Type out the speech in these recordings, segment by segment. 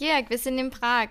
Georg, wir sind in Prag.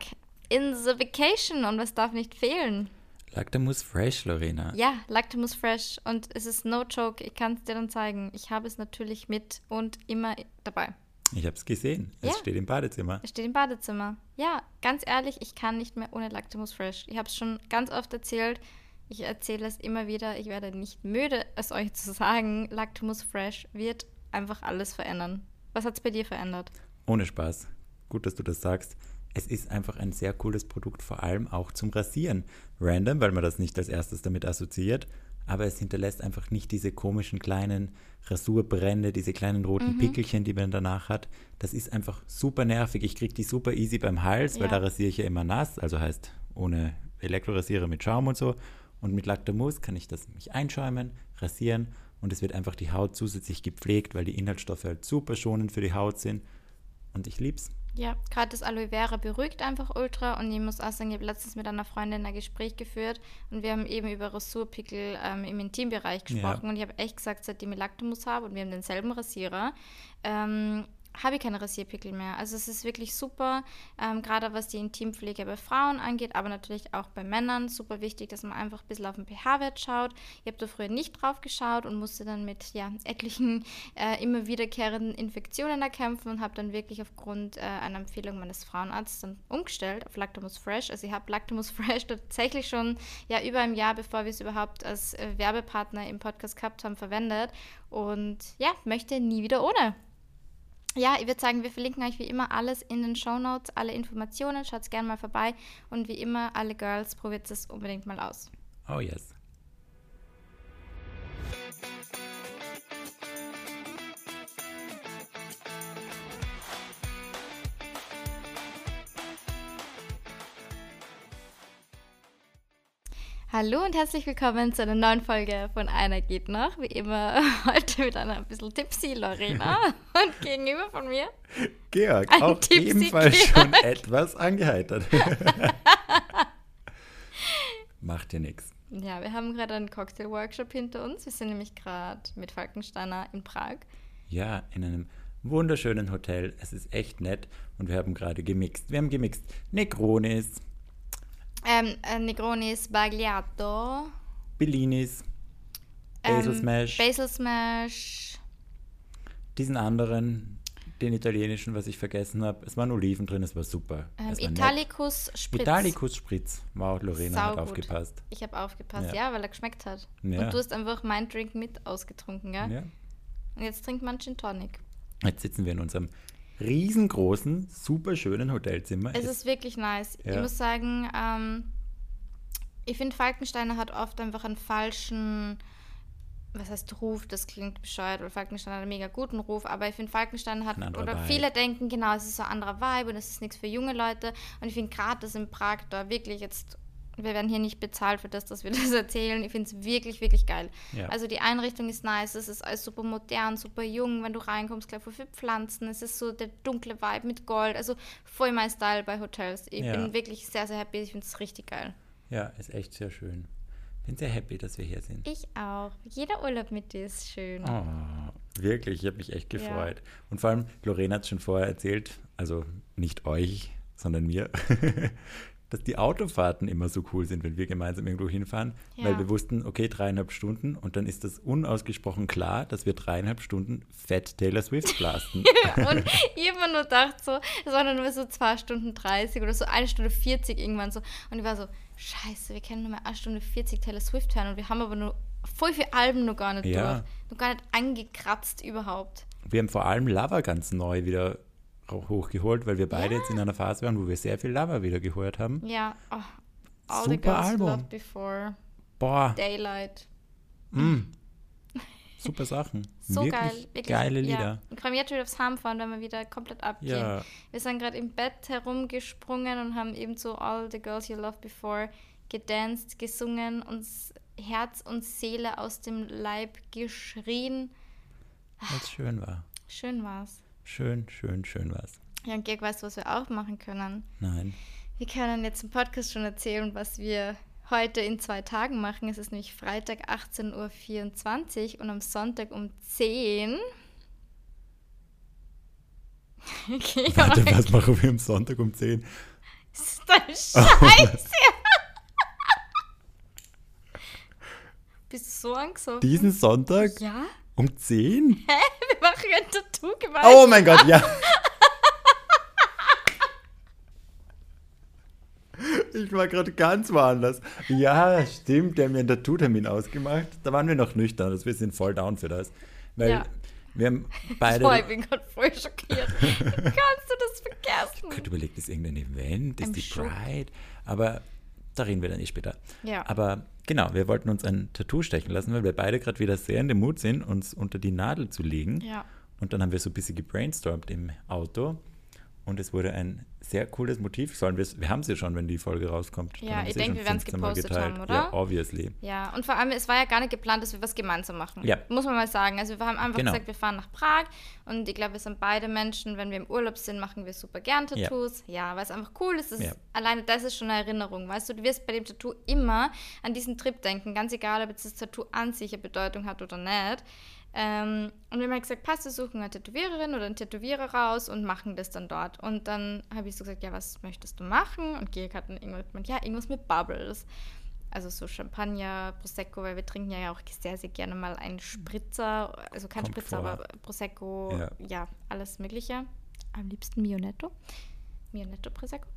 In the vacation und was darf nicht fehlen? Lactamus Fresh, Lorena. Ja, Lactamus Fresh. Und es ist no joke, ich kann es dir dann zeigen. Ich habe es natürlich mit und immer dabei. Ich habe es gesehen. Es Ja. steht im Badezimmer. Es steht im Badezimmer. Ja, ganz ehrlich, ich kann nicht mehr ohne Lactamus Fresh. Ich habe es schon ganz oft erzählt. Ich erzähle es immer wieder. Ich werde nicht müde, es euch zu sagen. Lactamus Fresh wird einfach alles verändern. Was hat es bei dir verändert? Ohne Spaß. Gut, dass du das sagst. Es ist einfach ein sehr cooles Produkt, vor allem auch zum Rasieren. Random, weil man das nicht als erstes damit assoziiert, aber es hinterlässt einfach nicht diese komischen kleinen Rasurbrände, diese kleinen roten Pickelchen, die man danach hat. Das ist einfach super nervig. Ich kriege die super easy beim Hals, weil Ja. da rasiere ich ja immer nass, also heißt ohne Elektrorasierer mit Schaum und so. Und mit Lactamus kann ich das mich einschäumen, rasieren und es wird einfach die Haut zusätzlich gepflegt, weil die Inhaltsstoffe halt super schonend für die Haut sind. Und ich lieb's. Ja, gerade das Aloe Vera beruhigt einfach ultra und ich muss auch sagen, ich habe letztens mit einer Freundin ein Gespräch geführt und wir haben eben über Rasurpickel ähm, im Intimbereich gesprochen Ja. und ich habe echt gesagt, seitdem ich Lactamus habe und wir haben denselben Rasierer, ähm, habe ich keine Rasierpickel mehr. Also es ist wirklich super, ähm, gerade was die Intimpflege bei Frauen angeht, aber natürlich auch bei Männern. Super wichtig, dass man einfach ein bisschen auf den pH-Wert schaut. Ich habe da früher nicht drauf geschaut und musste dann mit ja, etlichen äh, immer wiederkehrenden Infektionen da kämpfen und habe dann wirklich aufgrund äh, einer Empfehlung meines Frauenarztes dann umgestellt auf Lactamus Fresh. Also ich habe Lactamus Fresh tatsächlich schon ja über ein Jahr, bevor wir es überhaupt als äh, Werbepartner im Podcast gehabt haben, verwendet und ja, möchte nie wieder ohne. Ja, ich würde sagen, wir verlinken euch wie immer alles in den Show Notes, alle Informationen. Schaut gerne mal vorbei. Und wie immer, alle Girls, probiert es unbedingt mal aus. Oh yes. Hallo und herzlich willkommen zu einer neuen Folge von Einer geht noch. Wie immer heute mit einer ein bisschen tipsy Lorena und gegenüber von mir. Georg, Ein auch Tipsy ebenfalls Georg. schon etwas angeheitert. Macht dir nichts. Ja, wir haben gerade einen Cocktail-Workshop hinter uns. Wir sind nämlich gerade mit Falkensteiner in Prag. Ja, in einem wunderschönen Hotel. Es ist echt nett und wir haben gerade gemixt. Wir haben gemixt Negronis, Ähm, äh, Negronis Bagliato. Bellinis, Basil ähm, Smash, Basil Smash. diesen anderen, den italienischen, was ich vergessen habe. Es waren Oliven drin, es war super. Ähm, es war nett. Italicus Spritz. Italicus Spritz. Wow, Lorena hat Saugut. aufgepasst. Ich habe aufgepasst, Ja. ja. weil er geschmeckt hat. Ja. Und du hast einfach meinen Drink mit ausgetrunken, gell? Ja. Und jetzt trinkt man Gin Tonic. Jetzt sitzen wir in unserem riesengroßen, super schönen Hotelzimmer. Es ist wirklich nice. Ich Ja. muss sagen, ähm, ich finde, Falkensteiner hat oft einfach einen falschen, was heißt Ruf, das klingt bescheuert, weil Falkensteiner hat einen mega guten Ruf, aber ich finde, Falkensteiner hat, oder Vibe. viele denken, genau, es ist so ein anderer Vibe und es ist nichts für junge Leute. Und ich finde gerade das in Prag da wirklich jetzt, wir werden hier nicht bezahlt für das, dass wir das erzählen. Ich finde es wirklich, wirklich geil. Ja. Also die Einrichtung ist nice, es ist alles super modern, super jung. Wenn du reinkommst, gleich voll viele Pflanzen. Es ist so der dunkle Vibe mit Gold. Also voll mein Style bei Hotels. Ich Ja. bin wirklich sehr, sehr happy. Ich finde es richtig geil. Ja, ist echt sehr schön. Bin sehr happy, dass wir hier sind. Ich auch. Jeder Urlaub mit dir ist schön. Oh, wirklich, ich habe mich echt Ja. gefreut. Und vor allem, Lorena hat es schon vorher erzählt, also nicht euch, sondern mir, dass die Autofahrten immer so cool sind, wenn wir gemeinsam irgendwo hinfahren, weil Ja. wir wussten, okay, dreieinhalb Stunden und dann ist das unausgesprochen klar, dass wir dreieinhalb Stunden fett Taylor Swift blasten. Und ich mir nur gedacht, so, es waren nur so 2 Stunden 30 oder so 1 Stunde 40 irgendwann so. Und ich war so, scheiße, wir können nur mal 1 Stunde 40 Taylor Swift hören und wir haben aber nur voll viele Alben noch gar nicht Ja. durch. Noch gar nicht angekratzt überhaupt. wir haben vor allem Lava ganz neu wieder hochgeholt, weil wir beide jetzt in einer Phase waren, wo wir sehr viel Lava wieder gehört haben. Ja, oh, All the Super Girls You Album. Loved Before, Boah, Daylight. mm, super Sachen. So wirklich geil. Wirklich, geile Ja. Lieder. Ich freue mich jetzt wieder aufs Heimfahren, wenn wir wieder komplett abgehen. Ja. Wir sind gerade im Bett herumgesprungen und haben eben so All the Girls You Loved Before gedanced, gesungen, uns Herz und Seele aus dem Leib geschrien. Weil schön war. Schön war's. Schön, schön, schön war's. Ja, und Georg, weißt du, was wir auch machen können? Nein. Wir können jetzt im Podcast schon erzählen, was wir heute in zwei Tagen machen. Es ist nämlich Freitag 18.24 Uhr und am Sonntag um 10 Okay, Warte, was machen wir am Sonntag um 10? ist das Scheiße. Bist du so angesoffen? Diesen Sonntag Ja? Um 10? Wir machen ein Tattoo gemeinsam. Oh mein Gott, ja. Ich war gerade ganz woanders. Ja, stimmt, der hat mir einen Tattoo-Termin ausgemacht. Da waren wir noch nüchtern, also wir sind voll down für das. Weil Ja. wir haben beide... Boah, ich bin gerade voll schockiert. Kannst du das Ich vergessen? könnte überlegt, ist irgendein Event, ist I'm die. Pride, aber da reden wir dann eh später. Ja. Aber genau, wir wollten uns ein Tattoo stechen lassen, weil wir beide gerade wieder sehr in dem Mut sind, uns unter die Nadel zu legen. Ja. Und dann haben wir so ein bisschen gebrainstormt im Auto und es wurde ein sehr cooles Motiv. Sollen wir wir haben es ja schon, wenn die Folge rauskommt. Ja, ich es denke, wir werden's 15 Mal gepostet geteilt. haben, oder? Ja, obviously. Ja, und vor allem, es war ja gar nicht geplant, dass wir was gemeinsam machen. Ja. Muss man mal sagen. Also wir haben einfach Genau. gesagt, wir fahren nach Prag und ich glaube, wir sind beide Menschen, wenn wir im Urlaub sind, machen wir super gern Ja. Tattoos. Ja, weil es einfach cool ist. Das Ja. ist alleine das ist schon eine Erinnerung, weißt du? Du wirst bei dem Tattoo immer an diesen Trip denken, ganz egal, ob jetzt das Tattoo an sich eine Bedeutung hat oder nicht. Ähm, und wir haben halt gesagt, passt, wir suchen eine Tätowiererin oder einen Tätowierer raus und machen das dann dort. Und dann habe ich so gesagt, ja, was möchtest du machen? Und Georg hat dann irgendwas gemeint, ja, irgendwas mit Bubbles. Also so Champagner, Prosecco, weil wir trinken ja auch sehr, sehr gerne mal einen Spritzer, also kein Kommt Spritzer, vor. aber Prosecco, Ja. ja. alles mögliche. Am liebsten Mionetto. Mionetto Prosecco.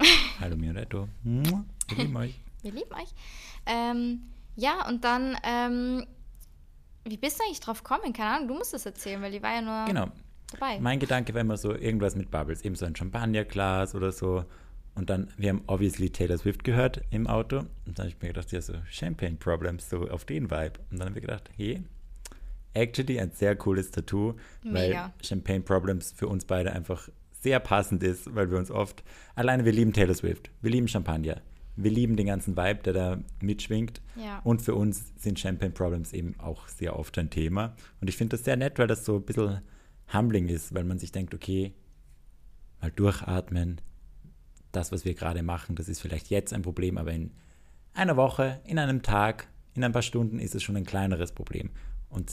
Hallo Mioretto. Wir lieben euch. Wir lieben euch. Ähm, ja, und dann, ähm, wie bist du eigentlich drauf gekommen? Keine Ahnung, du musst das erzählen, weil die war ja nur Genau. dabei. Mein Gedanke war immer so irgendwas mit Bubbles, eben so ein Champagnerglas oder so. Und dann, wir haben obviously Taylor Swift gehört im Auto. Und dann habe ich mir gedacht, ja, so Champagne Problems, so auf den Vibe. Und dann haben wir gedacht, hey, actually ein sehr cooles Tattoo, weil Mega. Champagne Problems für uns beide einfach sehr passend ist, weil wir uns oft, alleine wir lieben Taylor Swift, wir lieben Champagner, wir lieben den ganzen Vibe, der da mitschwingt. Ja. Und für uns sind Champagne Problems eben auch sehr oft ein Thema. Und ich finde das sehr nett, weil das so ein bisschen humbling ist, weil man sich denkt, okay, mal durchatmen. Das, was wir gerade machen, das ist vielleicht jetzt ein Problem, aber in einer Woche, in einem Tag, in ein paar Stunden ist es schon ein kleineres Problem. Und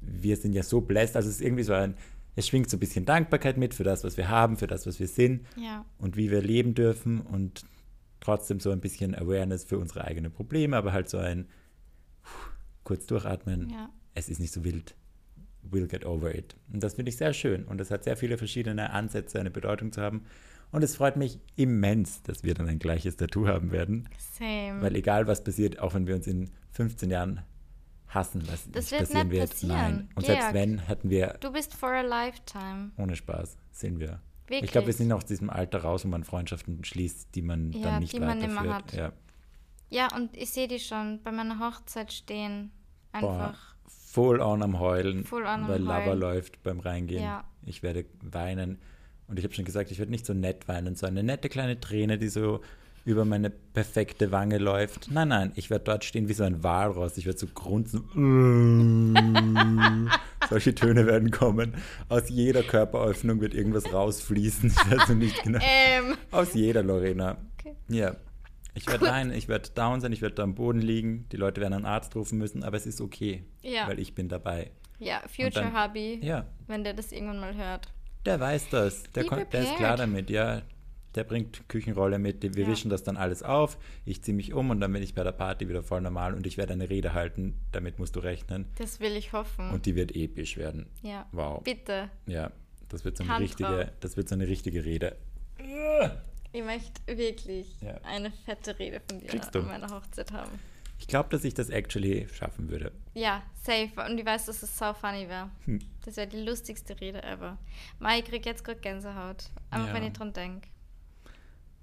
wir sind ja so blessed, also es ist irgendwie so ein, es schwingt so ein bisschen Dankbarkeit mit für das, was wir haben, für das, was wir sind Ja. und wie wir leben dürfen und trotzdem so ein bisschen Awareness für unsere eigenen Probleme, aber halt so ein kurz durchatmen. Ja. Es ist nicht so wild. We'll get over it. Und das finde ich sehr schön. Und es hat sehr viele verschiedene Ansätze, eine Bedeutung zu haben. Und es freut mich immens, dass wir dann ein gleiches Tattoo haben werden. Same. Weil egal was passiert, auch wenn wir uns in 15 Jahren hassen, was Das wird passieren wird, passieren. nein. Und selbst Georg. wenn, hatten wir du bist for a lifetime. ohne Spaß, sind wir. Wirklich. Ich glaube, wir sind noch aus diesem Alter raus, wo man Freundschaften schließt, die man Ja, dann nicht die man weiterführt. nimmer hat. Ja. Ja, und ich sehe die schon bei meiner Hochzeit stehen. Boah, Einfach. full on am Heulen, Full on am weil Lava Heulen. läuft beim Reingehen. Ja. Ich werde weinen. Und ich habe schon gesagt, ich werde nicht so nett weinen, so eine nette kleine Träne, die so über meine perfekte Wange läuft. Nein, nein, ich werde dort stehen wie so ein Walross. Ich werde so grunzen. Solche Töne werden kommen. Aus jeder Körperöffnung wird irgendwas rausfließen. Ich weiß noch nicht genau. Ähm. Aus jeder, Lorena. Okay. Ja. Ich werde weinen, ich werde down sein, ich werde da am Boden liegen. Die Leute werden einen Arzt rufen müssen, aber es ist okay, Ja. weil ich bin dabei. Ja, Future dann- Hubby, Ja, wenn der das irgendwann mal hört. der weiß das. Der, kon- der ist klar damit, ja. Der bringt Küchenrolle mit. Wir Ja. wischen das dann alles auf. Ich ziehe mich um und dann bin ich bei der Party wieder voll normal und ich werde eine Rede halten. Damit musst du rechnen. Das will ich hoffen. Und die wird episch werden. ja. Wow. Bitte. Ja, das wird so eine Hand richtige, drauf. das wird so eine richtige Rede. Ich möchte wirklich Ja. eine fette Rede von dir Kriegst an meiner Hochzeit haben. Ich glaube, dass ich das actually schaffen würde. Ja, safe. Und ich weiß, dass es so funny wäre. Hm. Das wäre die lustigste Rede ever. Mai, ich krieg jetzt gerade Gänsehaut. Einfach Ja. wenn ich dran denke.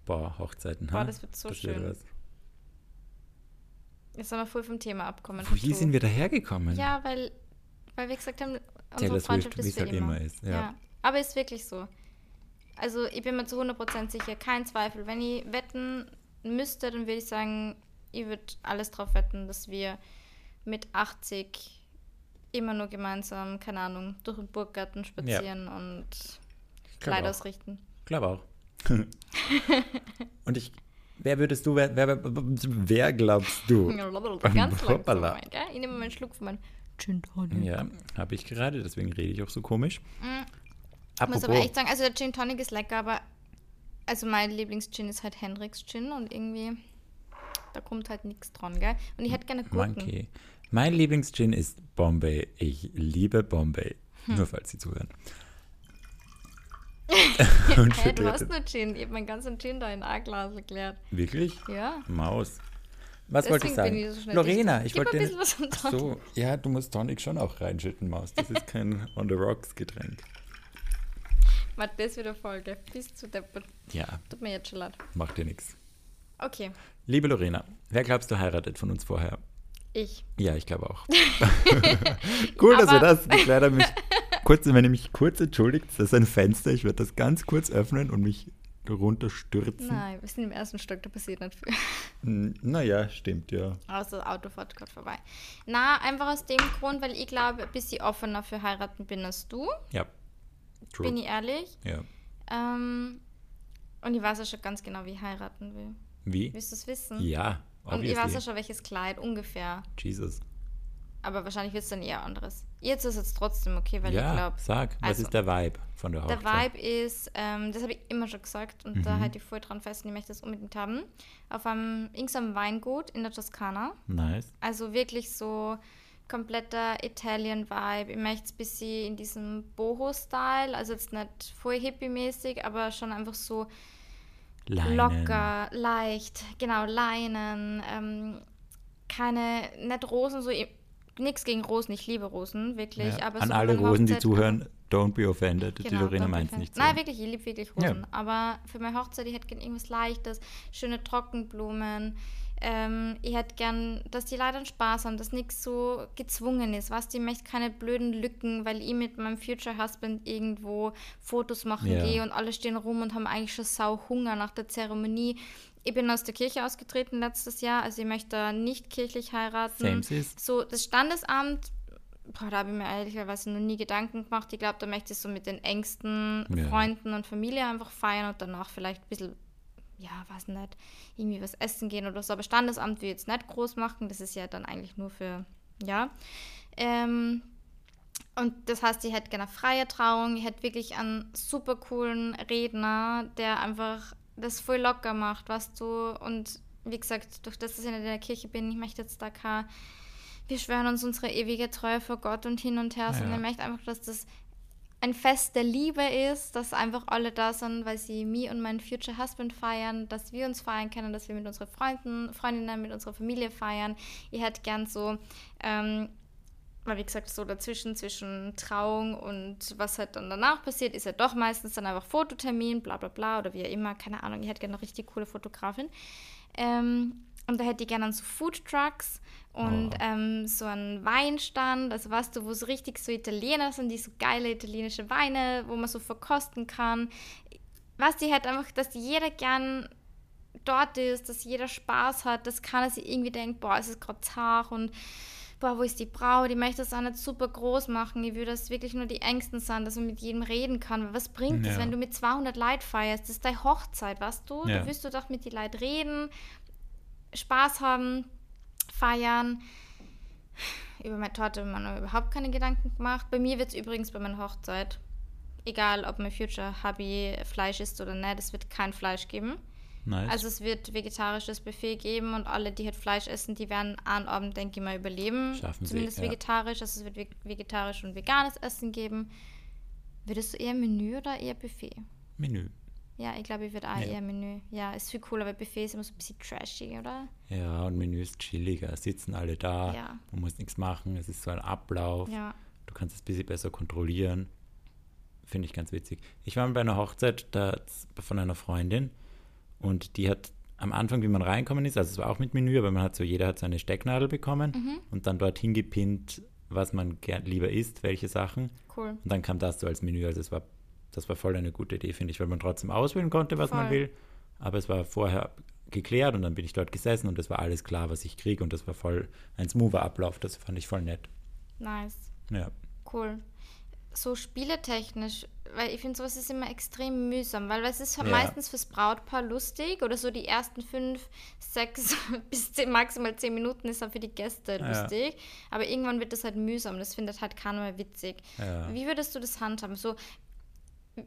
Boah, Hochzeiten. Boah, ha? das wird so wird schön. was. Jetzt sollen wir voll vom Thema abkommen. Wie sind wir dahergekommen? Ja, weil, weil wir gesagt haben, unsere Taylor Freundschaft Swift, ist für halt immer. immer ist, ja. Aber ist wirklich so. Also ich bin mir zu 100% sicher, kein Zweifel. Wenn ich wetten müsste, dann würde ich sagen, ich würde alles drauf wetten, dass wir mit 80 immer nur gemeinsam, keine Ahnung, durch den Burggarten spazieren und Ich glaub Kleid ausrichten. glaube auch. Und ich, wer würdest du, wer, wer, wer glaubst du? Ganz langsam, Hoppala. gell? Ich nehme mal einen Schluck von meinem Gin Tonic. Ja, habe ich gerade, deswegen rede ich auch so komisch. Ich muss aber echt sagen, also der Gin Tonic ist lecker, aber also mein Lieblings-Gin ist halt Hendrix Gin und irgendwie da kommt halt nichts dran, gell? Und ich hätte gerne Gurken. Monkey. Mein Lieblings-Gin ist Bombay. Ich liebe Bombay. Hm. Nur falls Sie zuhören. hey, du hast nur Gin. Ich habe meinen ganzen Gin da in A-Glas erklärt. Wirklich? Ja. Maus. Was Deswegen wollte ich sagen? Ich so Lorena, ich wollte dir. So, ja, du musst Tonic schon auch reinschütten, Maus. Das ist kein On the Rocks Getränk. Warte, das wieder Folge. Bis zu deppert. Ja. Tut mir jetzt schon leid. Macht dir nichts. Okay. Liebe Lorena, wer glaubst du heiratet von uns vorher? Ich. Ja, ich glaube auch. cool, dass wir das geklärt haben. Kurz, wenn ihr mich kurz entschuldigt, das ist ein Fenster. Ich werde das ganz kurz öffnen und mich runterstürzen. Nein, wir sind im ersten Stock, da passiert nicht viel. Naja, stimmt, ja. Außer das Auto fährt gerade vorbei. Na, einfach aus dem Grund, weil ich glaube, ein bisschen offener für heiraten bin als du. Ja. True. Bin ich ehrlich. Ja. Ähm, und ich weiß ja schon ganz genau, wie ich heiraten will. Wie? Willst du es wissen? Ja. Obviously. Und ich weiß ja schon, welches Kleid ungefähr. Jesus. Aber wahrscheinlich wird es dann eher anderes. Jetzt ist es trotzdem okay, weil ja, ich glaube. Sag, was also, ist der Vibe von der Hochzeit? Der Vibe ist, ähm, das habe ich immer schon gesagt und mhm. da halte ich voll dran fest und ich möchte das unbedingt haben. Auf einem irgendeinem Weingut in der Toskana. Nice. Also wirklich so kompletter Italian-Vibe. Ich möchte es ein bisschen in diesem Boho-Style, also jetzt nicht voll hippie-mäßig, aber schon einfach so Leinen. locker, leicht, genau, Leinen, ähm, keine, nicht Rosen, so nichts gegen Rosen, ich liebe Rosen, wirklich. Ja, aber an so alle Rosen, die zuhören, don't be offended. Genau, die Lorena meint nicht so. Nein, wirklich, ich liebe wirklich Rosen. Ja. Aber für meine Hochzeit, ich hätte gerne irgendwas Leichtes, schöne Trockenblumen, ähm, ich hätte gern, dass die Leute Spaß haben, dass nichts so gezwungen ist. Was, die möchte keine blöden Lücken, weil ich mit meinem Future Husband irgendwo Fotos machen ja. gehe und alle stehen rum und haben eigentlich schon sau Hunger nach der Zeremonie. Ich bin aus der Kirche ausgetreten letztes Jahr, also ich möchte nicht kirchlich heiraten. So, das Standesamt boah, da habe ich mir ehrlicherweise noch nie Gedanken gemacht. Ich glaube, da möchte ich so mit den engsten ja. Freunden und Familie einfach feiern und danach vielleicht ein bisschen ja, weiß nicht, irgendwie was essen gehen oder so. Aber Standesamt will jetzt nicht groß machen. Das ist ja dann eigentlich nur für, ja. Ähm, und das heißt, ich hätte gerne freie Trauung. Ich hätte wirklich einen super coolen Redner, der einfach das voll locker macht, was du. Und wie gesagt, durch das, dass ich in der Kirche bin, ich möchte jetzt da kein. Wir schwören uns unsere ewige Treue vor Gott und hin und her, sondern ja. ich möchte einfach, dass das ein Fest der Liebe ist, dass einfach alle da sind, weil sie mich und meinen Future Husband feiern, dass wir uns feiern können, dass wir mit unseren Freunden, Freundinnen, mit unserer Familie feiern. Ich hätte gern so, ähm, weil wie gesagt, so dazwischen, zwischen Trauung und was halt dann danach passiert, ist ja doch meistens dann einfach Fototermin, bla bla bla oder wie auch immer, keine Ahnung. Ich hätte gerne eine richtig coole Fotografin. Ähm, und da hätte ich gerne so Food Trucks und oh. ähm, so einen Weinstand, also weißt du, wo es richtig so Italiener sind, die so geile italienische Weine, wo man so verkosten kann. Was die halt einfach, dass jeder gern dort ist, dass jeder Spaß hat, dass keiner sich irgendwie denkt, boah, es ist gerade zart und boah, wo ist die Braut? Die möchte das auch nicht super groß machen. Ich würde, dass wirklich nur die Ängsten sein, dass man mit jedem reden kann. Was bringt es, wenn du mit 200 Leuten feierst? Das ist deine Hochzeit, weißt du? Ja. Da wirst du doch mit den Leuten reden Spaß haben, feiern. Über meine Torte habe ich mir überhaupt keine Gedanken gemacht. Bei mir wird es übrigens bei meiner Hochzeit, egal ob mein Future Hubby Fleisch isst oder nicht, es wird kein Fleisch geben. Nice. Also es wird vegetarisches Buffet geben und alle, die halt Fleisch essen, die werden einen Abend, denke ich mal, überleben. Schaffen Zumindest sie, ja. vegetarisch. Also es wird vegetarisch und veganes Essen geben. Würdest du eher Menü oder eher Buffet? Menü. Ja, ich glaube, ich würde auch ja. eher Menü. Ja, ist viel cooler, weil Buffet ist immer so ein bisschen trashy, oder? Ja, und Menü ist chilliger. Sitzen alle da, ja. man muss nichts machen, es ist so ein Ablauf. Ja. Du kannst es ein bisschen besser kontrollieren. Finde ich ganz witzig. Ich war bei einer Hochzeit da von einer Freundin und die hat am Anfang, wie man reinkommen ist, also es war auch mit Menü, aber man hat so, jeder hat seine Stecknadel bekommen mhm. und dann dort hingepinnt, was man gern lieber isst, welche Sachen. Cool. Und dann kam das so als Menü, also es war das war voll eine gute Idee, finde ich, weil man trotzdem auswählen konnte, was voll. man will. Aber es war vorher geklärt und dann bin ich dort gesessen und es war alles klar, was ich kriege und das war voll ein smoother Ablauf. Das fand ich voll nett. Nice. Ja. Cool. So spieletechnisch, weil ich finde, sowas ist immer extrem mühsam, weil es ist ja. meistens fürs Brautpaar lustig oder so die ersten fünf, sechs bis zehn, maximal zehn Minuten ist dann für die Gäste lustig. Ja. Aber irgendwann wird das halt mühsam. Das findet halt keiner mehr witzig. Ja. Wie würdest du das handhaben? So,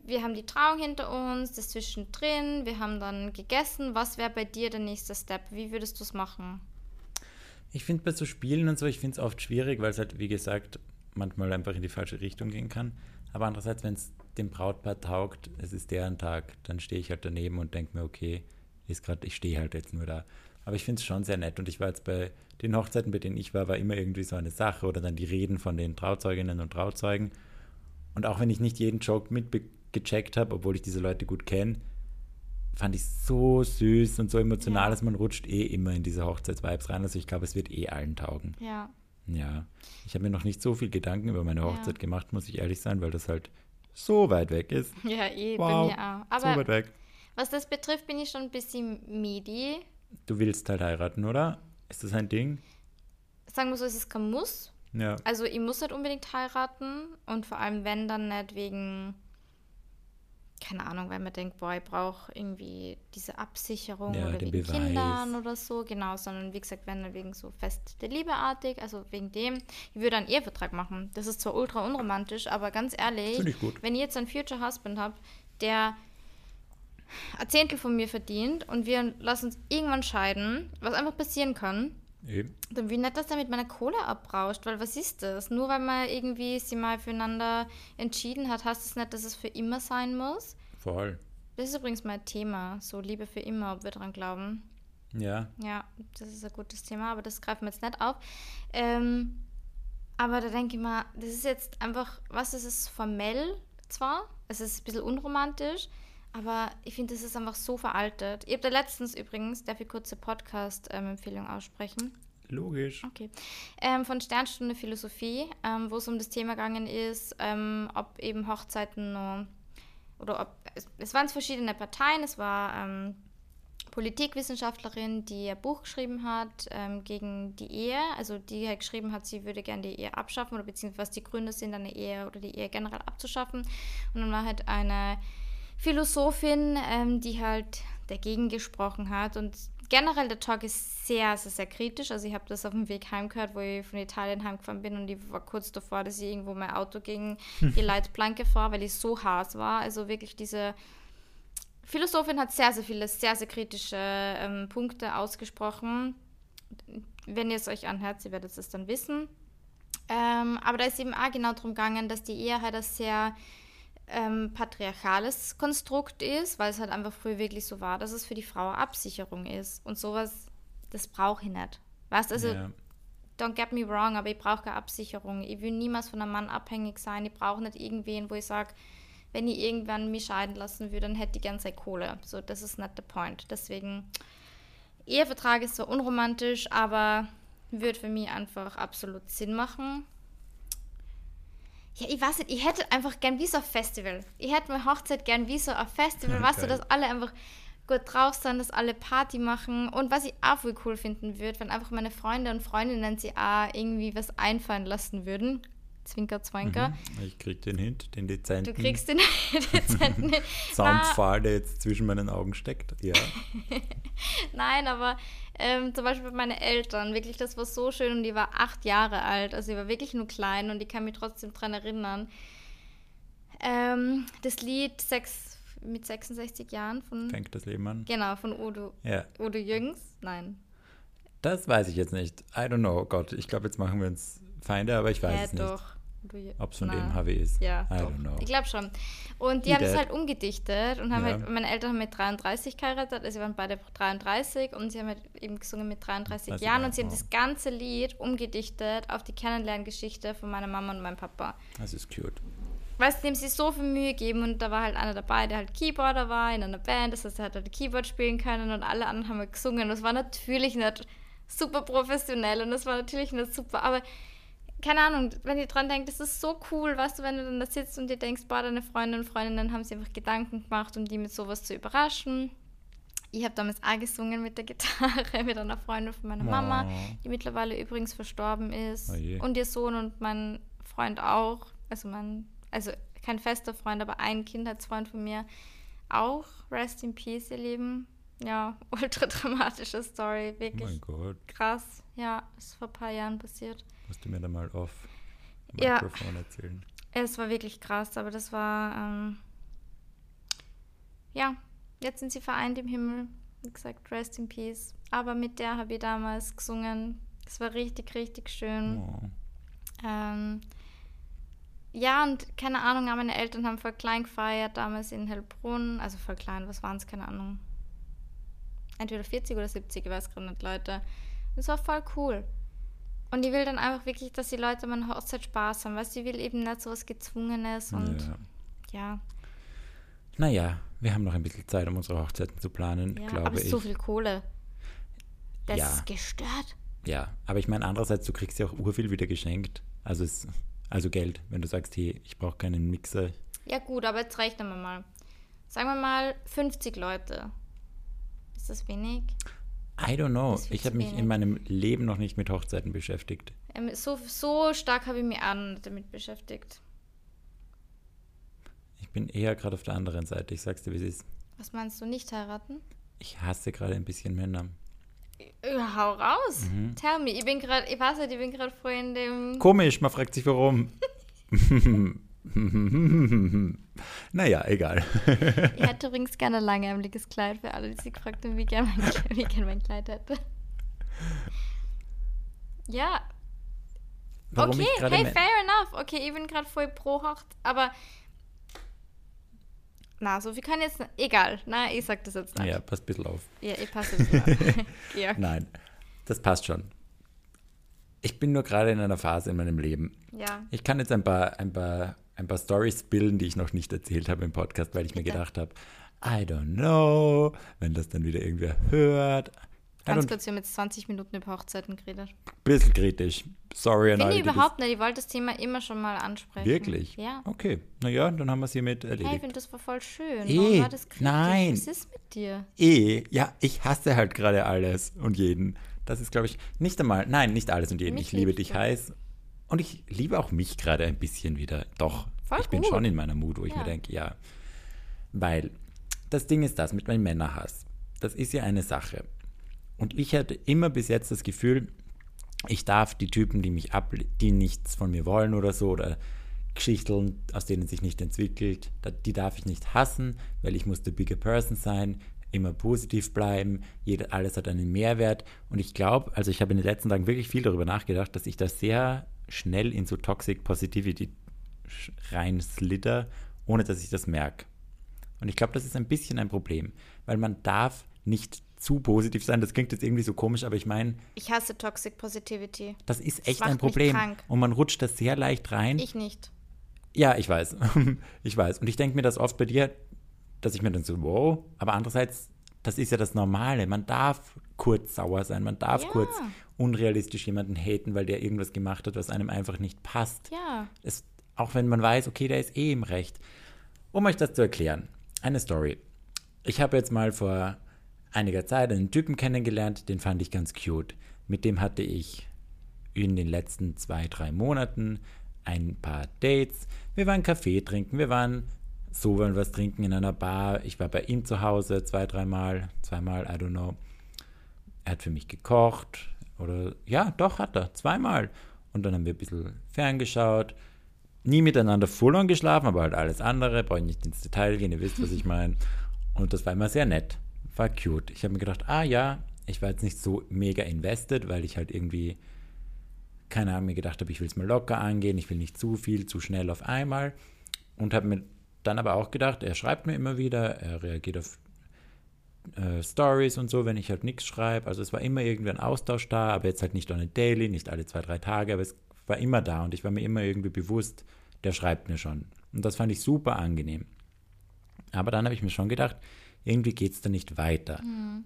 wir haben die Trauung hinter uns, das zwischendrin, wir haben dann gegessen. Was wäre bei dir der nächste Step? Wie würdest du es machen? Ich finde bei so Spielen und so, ich finde es oft schwierig, weil es halt, wie gesagt, manchmal einfach in die falsche Richtung gehen kann. Aber andererseits, wenn es dem Brautpaar taugt, es ist deren Tag, dann stehe ich halt daneben und denke mir, okay, ist gerade, ich stehe halt jetzt nur da. Aber ich finde es schon sehr nett und ich war jetzt bei den Hochzeiten, bei denen ich war, war immer irgendwie so eine Sache oder dann die Reden von den Trauzeuginnen und Trauzeugen. Und auch wenn ich nicht jeden Joke mitgecheckt habe, obwohl ich diese Leute gut kenne, fand ich so süß und so emotional, ja. dass man rutscht eh immer in diese Hochzeitsvibes rein. Also ich glaube, es wird eh allen taugen. Ja. Ja. Ich habe mir noch nicht so viel Gedanken über meine Hochzeit ja. gemacht, muss ich ehrlich sein, weil das halt so weit weg ist. Ja, eh, wow, bei mir auch. Aber so weit weg. Was das betrifft, bin ich schon ein bisschen medi. Du willst halt heiraten, oder? Ist das ein Ding? Sagen wir so, es ist kein Muss. Ja. Also ich muss nicht unbedingt heiraten und vor allem wenn dann nicht wegen keine Ahnung, weil man denkt, boah, ich brauche irgendwie diese Absicherung ja, oder wegen Beweis. Kindern oder so, genau, sondern wie gesagt, wenn dann wegen so fest der Liebeartig, also wegen dem, ich würde einen Ehevertrag machen. Das ist zwar ultra unromantisch, aber ganz ehrlich, wenn ich jetzt einen Future Husband habe, der ein Zehntel von mir verdient und wir lassen uns irgendwann scheiden, was einfach passieren kann, Eben. Dann will nicht, dass er mit meiner Kohle abrauscht, weil was ist das? Nur weil man irgendwie sie mal füreinander entschieden hat, heißt es das nicht, dass es für immer sein muss. Voll. Das ist übrigens mein Thema, so Liebe für immer, ob wir daran glauben. Ja. Ja, das ist ein gutes Thema, aber das greifen wir jetzt nicht auf. Ähm, aber da denke ich mal, das ist jetzt einfach, was ist es formell zwar, es ist ein bisschen unromantisch, aber ich finde, das ist einfach so veraltet. Ich habe da letztens übrigens, darf ich kurze Podcast-Empfehlung aussprechen? Logisch. Okay. Ähm, von Sternstunde Philosophie, ähm, wo es um das Thema gegangen ist, ähm, ob eben Hochzeiten noch, oder ob, es, es waren verschiedene Parteien, es war ähm, Politikwissenschaftlerin, die ein Buch geschrieben hat ähm, gegen die Ehe, also die halt geschrieben hat, sie würde gerne die Ehe abschaffen oder beziehungsweise was die Gründe sind, eine Ehe oder die Ehe generell abzuschaffen. Und dann war halt eine Philosophin, ähm, die halt dagegen gesprochen hat. Und generell der Talk ist sehr, sehr, sehr kritisch. Also ich habe das auf dem Weg heim gehört, wo ich von Italien heimgefahren bin und ich war kurz davor, dass ich irgendwo mein Auto gegen die Leitplanke fahre, weil ich so hart war. Also wirklich diese Philosophin hat sehr, sehr viele, sehr, sehr kritische ähm, Punkte ausgesprochen. Wenn ihr es euch anhört, ihr werdet es dann wissen. Ähm, aber da ist eben auch genau darum gegangen, dass die Ehe halt das sehr ähm, patriarchales Konstrukt ist, weil es halt einfach früher wirklich so war, dass es für die Frau Absicherung ist. Und sowas, das brauche ich nicht. Weißt also, ja. don't get me wrong, aber ich brauche keine Absicherung. Ich will niemals von einem Mann abhängig sein. Ich brauche nicht irgendwen, wo ich sage, wenn ich irgendwann mich scheiden lassen würde, dann hätte ich Zeit Kohle. So, das ist nicht der Point. Deswegen, Ehevertrag ist zwar unromantisch, aber würde für mich einfach absolut Sinn machen. Ja, ich weiß nicht, ich hätte einfach gern wie so ein Festival. Ich hätte meine Hochzeit gern wie so ein Festival, okay. weißt du, dass alle einfach gut drauf sind, dass alle Party machen. Und was ich auch voll cool finden würde, wenn einfach meine Freunde und Freundinnen sie auch irgendwie was einfallen lassen würden. Zwinker, Zwinker. Mhm. Ich krieg den Hint, den dezenten. Du kriegst den dezenten Soundpfahl, der jetzt zwischen meinen Augen steckt. Ja. Nein, aber ähm, zum Beispiel meine Eltern, wirklich, das war so schön und die war acht Jahre alt, also sie war wirklich nur klein und ich kann mich trotzdem daran erinnern. Ähm, das Lied Sex mit 66 Jahren von. Fängt das Leben an? Genau, von Udo, ja. Udo Jüngs. Nein. Das weiß ich jetzt nicht. I don't know. Gott, ich glaube, jetzt machen wir uns Feinde, aber ich weiß ja, es nicht. Doch. Ob es von dem HW ist. Ja, I don't know. Ich glaube schon. Und die, die haben es halt umgedichtet und haben ja. halt, meine Eltern haben mit 33 geheiratet, also sie waren beide 33 und sie haben halt eben gesungen mit 33 Jahren und sie haben das ganze Lied umgedichtet auf die Kennenlerngeschichte von meiner Mama und meinem Papa. Das ist cute. Weißt du, dem sie so viel Mühe geben und da war halt einer dabei, der halt Keyboarder war in einer Band, das heißt, er hat halt Keyboard spielen können und alle anderen haben halt gesungen. Das war natürlich nicht super professionell und das war natürlich nicht super, aber keine Ahnung, wenn ihr dran denkt, das ist so cool, weißt du, wenn du dann da sitzt und dir denkst, boah, deine Freunde und Freundinnen haben sich einfach Gedanken gemacht, um die mit sowas zu überraschen. Ich habe damals auch gesungen mit der Gitarre mit einer Freundin von meiner Mama, oh. die mittlerweile übrigens verstorben ist. Oh und ihr Sohn und mein Freund auch. Also mein, also kein fester Freund, aber ein Kindheitsfreund von mir auch. Rest in Peace, ihr Lieben. Ja, ultra dramatische Story, wirklich. Oh mein Gott. Krass. Ja, ist vor ein paar Jahren passiert. Musst du mir da mal auf Mikrofon ja. erzählen. Es war wirklich krass, aber das war, ähm, ja, jetzt sind sie vereint im Himmel. Wie gesagt, rest in peace. Aber mit der habe ich damals gesungen. Das war richtig, richtig schön. Oh. Ähm, ja, und keine Ahnung, meine Eltern haben voll klein gefeiert, damals in Hellbrunn. Also voll klein, was waren es? Keine Ahnung. Entweder 40 oder 70, ich weiß gerade nicht, Leute. Das war voll cool. Und ich will dann einfach wirklich, dass die Leute an meiner Hochzeit Spaß haben, weil sie will eben nicht so was Gezwungenes und Ja. ja. Naja, wir haben noch ein bisschen Zeit, um unsere Hochzeiten zu planen, ja. glaube aber es ich. ist so viel Kohle. Das Ja. ist gestört. Ja, aber ich meine, andererseits, du kriegst ja auch urviel wieder geschenkt. Also, es, also Geld, wenn du sagst, hey, ich brauche keinen Mixer. Ja gut, aber jetzt rechnen wir mal. Sagen wir mal 50 Leute. Ist das wenig? I don't know. Ich habe mich wenig. in meinem Leben noch nicht mit Hochzeiten beschäftigt. Ähm, So, so stark habe ich mich auch noch nicht damit beschäftigt. Ich bin eher gerade auf der anderen Seite. Ich sag's dir, wie es ist. Was meinst du, nicht heiraten? Ich hasse gerade ein bisschen Männer. Ja, hau raus. Mhm. Tell me. Ich bin gerade, ich weiß nicht, ich bin gerade voll in dem. Komisch, man fragt sich warum. naja, egal. Ich hätte übrigens gerne ein langärmeliges Kleid für alle, die sich gefragt haben, wie gerne mein, wie gern mein Kleid hätte. Ja, Warum okay, hey, fair enough. Okay, ich bin gerade voll pro Hocht, aber. Na, so viel kann jetzt. Egal, na, ich sag das jetzt nicht. Ja, passt ein bisschen auf. Ja, ich passe ein bisschen auf. Nein, das passt schon. Ich bin nur gerade in einer Phase in meinem Leben. ja. Ich kann jetzt ein paar, ein paar, ein paar Stories bilden, die ich noch nicht erzählt habe im Podcast, weil ich mir gedacht habe, I don't know, wenn das dann wieder irgendwer hört. Ganz kurz, wir haben jetzt 20 Minuten über Hochzeiten geredet. bisschen kritisch. Sorry an Finde ich überhaupt nicht. Ich wollte das Thema immer schon mal ansprechen. Wirklich? Ja. Okay, naja, dann haben wir es hiermit Hey, ich erledigt. finde, das war voll schön. Eh, Warum war das kritisch? nein. Was ist mit dir? eh, ja, ich hasse halt gerade alles und jeden. Das ist, glaube ich, nicht einmal, nein, nicht alles und jeden. Mich ich liebe dich du. heiß und ich liebe auch mich gerade ein bisschen wieder. Doch, Voll ich bin gut. schon in meiner Mut, wo ich Ja. mir denke, ja. Weil das Ding ist das mit meinem Männerhass. Das ist ja eine Sache. Und ich hatte immer bis jetzt das Gefühl, ich darf die Typen, die mich ab, die nichts von mir wollen oder so, oder Geschichten, aus denen sich nicht entwickelt, die darf ich nicht hassen, weil ich muss the bigger person sein, immer positiv bleiben, jeder, alles hat einen Mehrwert. Und ich glaube, also ich habe in den letzten Tagen wirklich viel darüber nachgedacht, dass ich da sehr schnell in so Toxic Positivity sch- reinslitter, ohne dass ich das merke. Und ich glaube, das ist ein bisschen ein Problem, weil man darf nicht zu positiv sein. Das klingt jetzt irgendwie so komisch, aber ich meine, Ich hasse Toxic Positivity. das ist echt macht ein Problem. Und man rutscht da sehr leicht rein. Ich nicht. Ja, ich weiß. ich weiß. Und ich denke mir das oft bei dir, dass ich mir dann so, wow, aber andererseits, das ist ja das Normale. Man darf kurz sauer sein, man darf Ja. kurz unrealistisch jemanden haten, weil der irgendwas gemacht hat, was einem einfach nicht passt. Ja. Es, auch wenn man weiß, okay, der ist eh im Recht. Um euch das zu erklären, eine Story. Ich habe jetzt mal vor einiger Zeit einen Typen kennengelernt, den fand ich ganz cute. Mit dem hatte ich in den letzten zwei, drei Monaten ein paar Dates. Wir waren Kaffee trinken, wir waren so wollen was trinken in einer Bar. Ich war bei ihm zu Hause zwei, dreimal, zweimal, I don't know. Er hat für mich gekocht oder ja, doch hat er, zweimal. Und dann haben wir ein bisschen ferngeschaut. Nie miteinander full geschlafen, aber halt alles andere. Brauche ich nicht ins Detail gehen, ihr wisst, was ich meine. Und das war immer sehr nett. War cute. Ich habe mir gedacht, ah ja, ich war jetzt nicht so mega invested, weil ich halt irgendwie, keine Ahnung, mir gedacht habe, ich will es mal locker angehen, ich will nicht zu viel, zu schnell auf einmal. Und habe mir dann aber auch gedacht, er schreibt mir immer wieder, er reagiert auf äh, Stories und so, wenn ich halt nichts schreibe. Also es war immer irgendwie ein Austausch da, aber jetzt halt nicht on a daily, nicht alle zwei, drei Tage, aber es war immer da und ich war mir immer irgendwie bewusst, der schreibt mir schon. Und das fand ich super angenehm. Aber dann habe ich mir schon gedacht, irgendwie geht es da nicht weiter.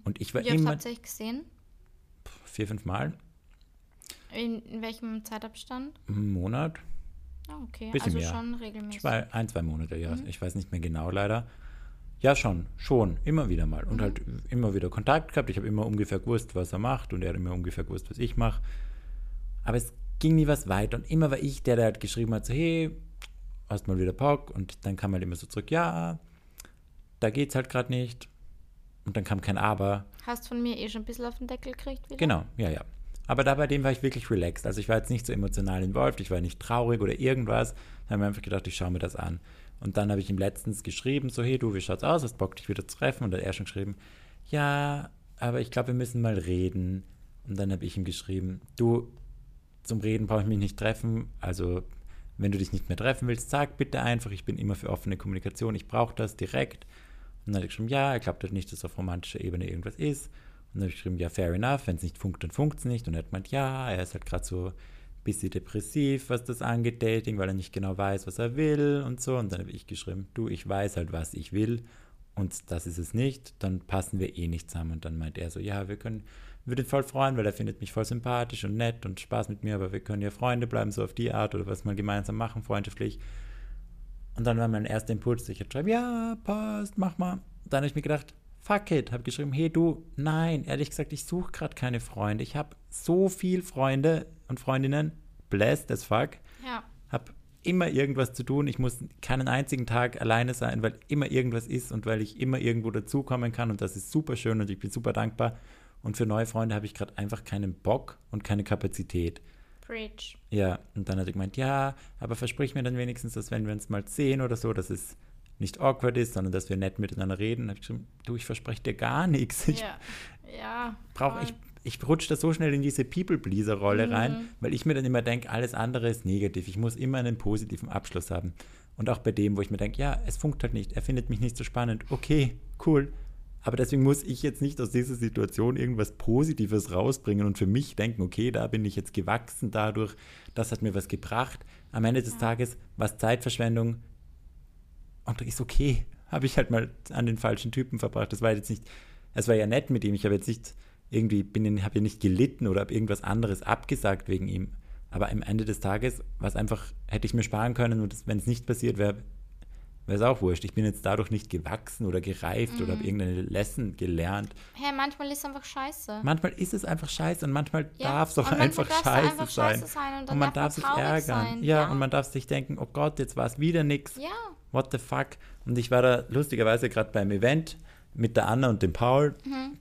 Und ich war Wie oft immer habt ihr euch gesehen? vier, fünf Mal In, in welchem Zeitabstand? im Monat. Ah, okay. Bisschen also mehr. schon regelmäßig. Zwei, ein, zwei Monate, ja. Ich weiß nicht mehr genau leider. Ja, schon, schon, immer wieder mal. Und halt immer wieder Kontakt gehabt. Ich habe immer ungefähr gewusst, was er macht und er hat immer ungefähr gewusst, was ich mache. Aber es ging nie was weiter. Und immer war ich der, der halt geschrieben hat, so, hey, hast mal wieder Bock? Und dann kam halt immer so zurück, ja, da geht's halt gerade nicht. Und dann kam kein Aber. Hast von mir eh schon ein bisschen auf den Deckel gekriegt wieder? Genau, ja, ja. Aber da bei dem war ich wirklich relaxed. Also ich war jetzt nicht so emotional involviert, ich war nicht traurig oder irgendwas. Da habe ich mir einfach gedacht, ich schaue mir das an. Und dann habe ich ihm letztens geschrieben, so, hey du, wie schaut's aus? Hast Bock, dich wieder zu treffen? Und dann hat er schon geschrieben, ja, aber ich glaube, wir müssen mal reden. Und dann habe ich ihm geschrieben, du, zum Reden brauche ich mich nicht treffen. Also, wenn du dich nicht mehr treffen willst, sag bitte einfach, ich bin immer für offene Kommunikation, ich brauche das direkt. Und dann hat er geschrieben, ja, er glaubt halt nicht, dass auf romantischer Ebene irgendwas ist. Und dann habe ich geschrieben, ja, fair enough, wenn es nicht funkt, dann funkt es nicht. Und er hat gemeint, ja, er ist halt gerade so ein bisschen depressiv, was das angeht, Dating, weil er nicht genau weiß, was er will und so. Und dann habe ich geschrieben, du, ich weiß halt, was ich will und das ist es nicht, dann passen wir eh nicht zusammen. Und dann meint er so, ja, wir können, würde voll freuen, weil er findet mich voll sympathisch und nett und Spaß mit mir, aber wir können ja Freunde bleiben, so auf die Art oder was mal gemeinsam machen, freundschaftlich. Und dann war mein erster Impuls, ich habe geschrieben, ja, passt, mach mal. Dann habe ich mir gedacht, fuck it, habe geschrieben, hey du, nein, ehrlich gesagt, ich suche gerade keine Freunde. Ich habe so viel Freunde und Freundinnen, blessed as fuck. Ja. Habe immer irgendwas zu tun. Ich muss keinen einzigen Tag alleine sein, weil immer irgendwas ist und weil ich immer irgendwo dazukommen kann und das ist super schön und ich bin super dankbar. Und für neue Freunde habe ich gerade einfach keinen Bock und keine Kapazität. Preach. Ja, und dann hat er gemeint, ja, aber versprich mir dann wenigstens, dass wenn wir uns mal sehen oder so, dass es nicht awkward ist, sondern dass wir nett miteinander reden. Habe ich gesagt, du, ich verspreche dir gar nichts. Ich ja. Ja. brauche, ich, ich rutsche da so schnell in diese People-Pleaser-Rolle mhm. rein, weil ich mir dann immer denke, alles andere ist negativ. Ich muss immer einen positiven Abschluss haben. Und auch bei dem, wo ich mir denke, ja, es funkt halt nicht, er findet mich nicht so spannend. Okay, cool. Aber deswegen muss ich jetzt nicht aus dieser Situation irgendwas Positives rausbringen und für mich denken, okay, da bin ich jetzt gewachsen dadurch, das hat mir was gebracht. Am Ende des ja. Tages war es Zeitverschwendung und ist okay. Habe ich halt mal an den falschen Typen verbracht. Das war jetzt nicht, es war ja nett mit ihm. Ich habe jetzt nicht irgendwie bin, habe ja nicht gelitten oder habe irgendwas anderes abgesagt wegen ihm. Aber am Ende des Tages war es einfach, hätte ich mir sparen können und wenn es nicht passiert wäre, wäre es auch wurscht. Ich bin jetzt dadurch nicht gewachsen oder gereift mhm. oder habe irgendeine Lesson gelernt. Hey, manchmal ist es einfach scheiße. Manchmal ist es einfach scheiße und manchmal ja. darf es auch einfach, scheiße, einfach sein. scheiße, sein. und, und man darf, sich ärgern. Sein. Ja, ja, und man darf sich denken, oh Gott, jetzt war es wieder nichts. Ja. What the fuck? Und ich war da lustigerweise gerade beim Event mit der Anna und dem Paul. Mhm.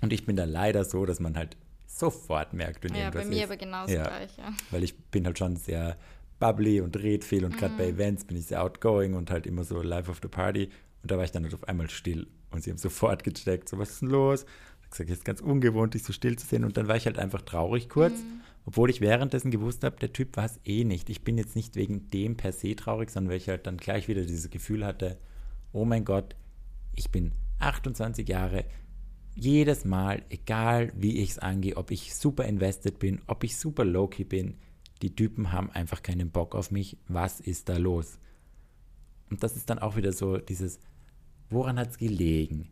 Und ich bin da leider so, dass man halt sofort merkt, wenn ja, irgendwas ist. Ja, bei mir ist. aber genauso ja, gleich, ja. Weil ich bin halt schon sehr bubbly und red viel und gerade bei mhm. Events bin ich sehr outgoing und halt immer so live of the party. Und da war ich dann halt auf einmal still und sie haben sofort gecheckt, so was ist denn los? Ich habe gesagt, es ist ganz ungewohnt, dich so still zu sehen. Und dann war ich halt einfach traurig kurz, mhm. Obwohl ich währenddessen gewusst habe, der Typ war es eh nicht. Ich bin jetzt nicht wegen dem per se traurig, sondern weil ich halt dann gleich wieder dieses Gefühl hatte, oh mein Gott, ich bin 28 Jahre, jedes Mal, egal wie ich es angehe, ob ich super invested bin, ob ich super low-key bin, die Typen haben einfach keinen Bock auf mich. Was ist da los? Und das ist dann auch wieder so dieses, woran hat es gelegen?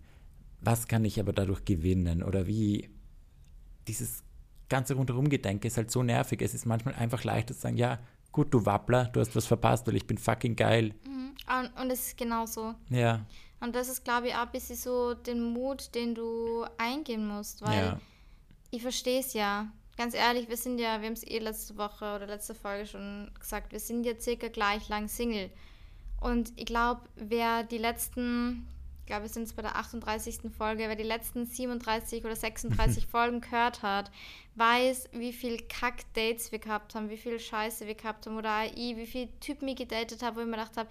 Was kann ich aber dadurch gewinnen? Oder wie dieses ganze rundherum Gedenke ist halt so nervig. Es ist manchmal einfach leichter zu sagen, ja, gut, du Wappler, du hast was verpasst, weil ich bin fucking geil. Mhm. Und es ist genauso. Ja. Und das ist, glaube ich, auch ein bisschen so den Mut, den du eingehen musst, weil ja. ich verstehe es ja. Ganz ehrlich, wir sind ja, wir haben es eh letzte Woche oder letzte Folge schon gesagt, wir sind ja circa gleich lang Single. Und ich glaube, wer die letzten, ich glaube, wir sind jetzt bei der 38. Folge, wer die letzten 37 oder 36 Folgen gehört hat, weiß, wie viel Kack-Dates wir gehabt haben, wie viel Scheiße wir gehabt haben oder ich, wie viele Typen ich gedatet habe, wo ich mir gedacht habe,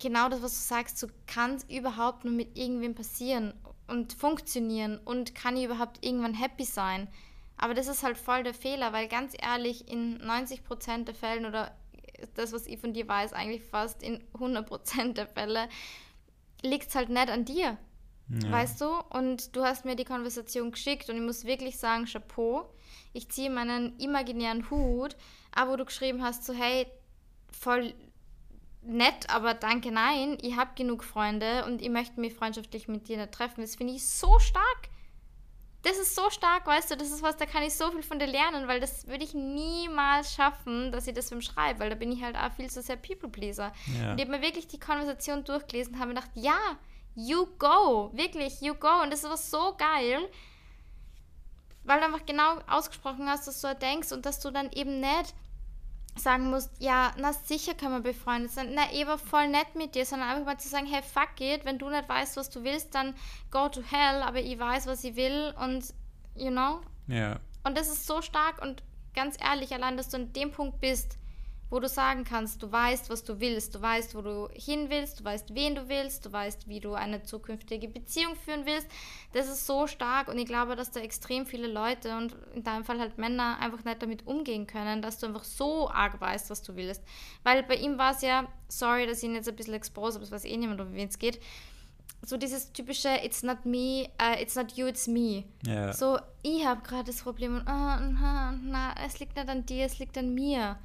genau das, was du sagst, so kann es überhaupt nur mit irgendwem passieren und funktionieren und kann ich überhaupt irgendwann happy sein. Aber das ist halt voll der Fehler, weil ganz ehrlich, in 90% der Fällen oder das, was ich von dir weiß, eigentlich fast in 100% der Fälle, liegt es halt nicht an dir. Ja. Weißt du? Und du hast mir die Konversation geschickt und ich muss wirklich sagen, Chapeau. Ich ziehe meinen imaginären Hut, aber wo du geschrieben hast, so hey, voll nett, aber danke, nein, ich habe genug Freunde und ich möchte mich freundschaftlich mit dir nicht treffen. Das finde ich so stark. Das ist so stark, weißt du, das ist was, da kann ich so viel von dir lernen, weil das würde ich niemals schaffen, dass ich das beim Schreibe, weil da bin ich halt auch viel zu sehr People-Pleaser. Ja. Und ich habe mir wirklich die Konversation durchgelesen und habe mir gedacht, ja, you go, wirklich, you go. Und das ist was so geil, weil du einfach genau ausgesprochen hast, dass du da denkst und dass du dann eben nicht sagen musst, ja, na sicher können wir befreundet sein. Na, ich war voll nett mit dir, sondern einfach mal zu sagen, hey, fuck it, wenn du nicht weißt, was du willst, dann go to hell, aber ich weiß, was ich will und, you know? Ja. und das ist so stark und ganz ehrlich, allein, dass du an dem Punkt bist, wo du sagen kannst, du weißt, was du willst, du weißt, wo du hin willst, du weißt, wen du willst, du weißt, wie du eine zukünftige Beziehung führen willst. Das ist so stark und ich glaube, dass da extrem viele Leute und in deinem Fall halt Männer einfach nicht damit umgehen können, dass du einfach so arg weißt, was du willst. Weil bei ihm war es ja, sorry, dass ich ihn jetzt ein bisschen expose, aber es weiß eh niemand, um wen es geht, so dieses typische It's not me, uh, it's not you, it's me. Ja. So, ich habe gerade das Problem und oh, na, na, es liegt nicht an dir, es liegt an mir.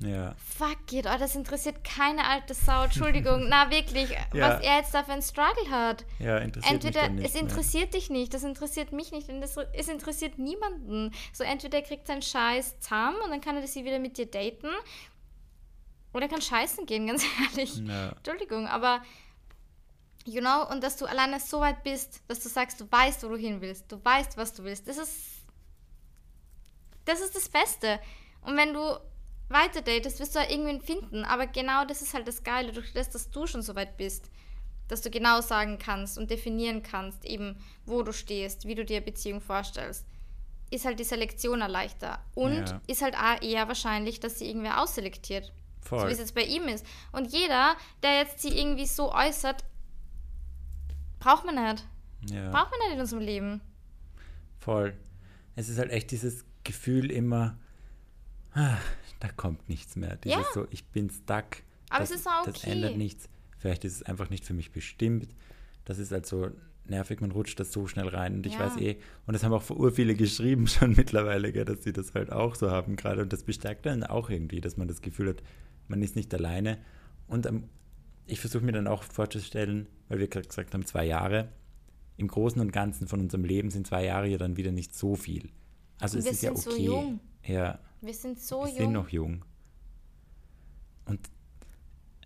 Ja. Fuck it, oh, das interessiert keine alte Sau, Entschuldigung. Na wirklich, Ja. was er jetzt da für einen Struggle hat. Ja, interessiert Entweder mich nicht es interessiert dich nicht, das interessiert mich nicht und das, es interessiert niemanden. So entweder er kriegt seinen Scheiß zahm und dann kann er sie wieder mit dir daten oder er kann scheißen gehen, ganz ehrlich. mehr. Ja. Entschuldigung, aber you know, und dass du alleine so weit bist, dass du sagst, du weißt, wo du hin willst, du weißt, was du willst, das ist das ist das Beste. Und wenn du weiter datest, wirst du ja irgendwen finden, aber genau das ist halt das Geile, durch das, dass du schon so weit bist, dass du genau sagen kannst und definieren kannst, eben, wo du stehst, wie du dir Beziehung vorstellst, ist halt die Selektion erleichter. Und Ja. ist halt auch eher wahrscheinlich, dass sie irgendwer ausselektiert. So wie Voll. es jetzt bei ihm ist. Und jeder, der jetzt sie irgendwie so äußert, braucht man nicht. Ja. Braucht man nicht in unserem Leben. Voll. Es ist halt echt dieses Gefühl immer, ah, da kommt nichts mehr. Dieses Ja. so, ich bin stuck. Aber das, es ist auch Das okay. ändert nichts. Vielleicht ist es einfach nicht für mich bestimmt. Das ist halt so nervig, man rutscht das so schnell rein. Und ich Ja. weiß eh, und das haben auch vor viele geschrieben schon mittlerweile, gell, dass sie das halt auch so haben gerade. Und das bestärkt dann auch irgendwie, dass man das Gefühl hat, man ist nicht alleine. Und ähm, ich versuche mir dann auch vorzustellen, weil wir gerade gesagt haben, zwei Jahre. Im Großen und Ganzen von unserem Leben sind zwei Jahre ja dann wieder nicht so viel. Also Und es wir ist ja okay. so. Ja, Wir sind so wir jung. sind noch jung. Und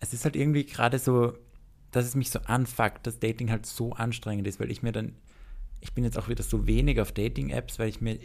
es ist halt irgendwie gerade so, dass es mich so anfuckt, dass Dating halt so anstrengend ist, weil ich mir dann, ich bin jetzt auch wieder so wenig auf Dating-Apps, weil ich mir,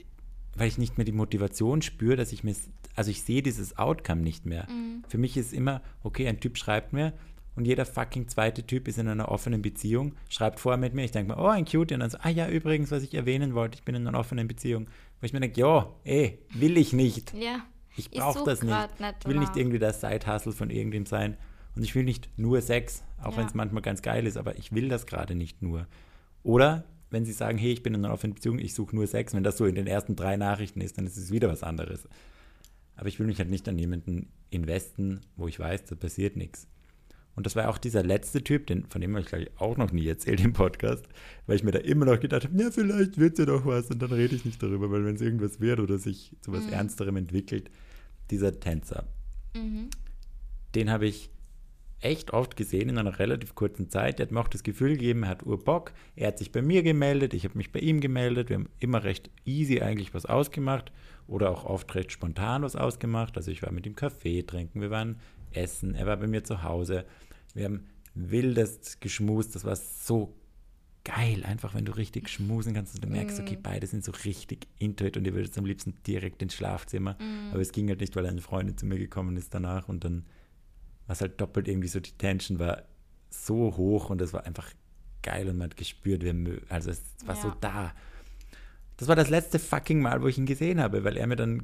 weil ich nicht mehr die Motivation spüre, dass ich mir, also ich sehe dieses Outcome nicht mehr. Mhm. Für mich ist immer, okay, ein Typ schreibt mir und jeder fucking zweite Typ ist in einer offenen Beziehung, schreibt vorher mit mir, ich denke mir, oh, ein Cutie, und dann so, ah ja, übrigens, was ich erwähnen wollte, ich bin in einer offenen Beziehung. Wo ich mir denke, ja, ey, will ich nicht. Ja. Ich brauche das nicht. nicht Ich will nicht danach. irgendwie der Side-Hustle von irgendwem sein. Und ich will nicht nur Sex, auch Ja. wenn es manchmal ganz geil ist, aber ich will das gerade nicht nur. Oder wenn sie sagen, hey, ich bin in einer offenen Beziehung, ich suche nur Sex, wenn das so in den ersten drei Nachrichten ist, dann ist es wieder was anderes. Aber ich will mich halt nicht an jemanden investen, wo ich weiß, da passiert nichts. Und das war auch dieser letzte Typ, den, von dem habe ich gleich auch noch nie erzählt im Podcast, weil ich mir da immer noch gedacht habe, ja, vielleicht wird ja doch was und dann rede ich nicht darüber, weil wenn es irgendwas wird oder sich zu was Ernsterem entwickelt, dieser Tänzer, Mhm. den habe ich echt oft gesehen in einer relativ kurzen Zeit. Der hat mir auch das Gefühl gegeben, er hat Urbock. Er hat sich bei mir gemeldet, ich habe mich bei ihm gemeldet. Wir haben immer recht easy eigentlich was ausgemacht oder auch oft recht spontan was ausgemacht. Also ich war mit ihm Kaffee trinken, wir waren essen, er war bei mir zu Hause. Wir haben wildest geschmust, das war so geil, einfach wenn du richtig schmusen kannst und du merkst, okay, beide sind so richtig into it und ihr würdet am liebsten direkt ins Schlafzimmer. Aber es ging halt nicht, weil eine Freundin zu mir gekommen ist danach und dann was halt doppelt irgendwie so die Tension war so hoch und es war einfach geil und man hat gespürt, wir also es war so Ja. da. Das war das letzte fucking Mal, wo ich ihn gesehen habe, weil er mir dann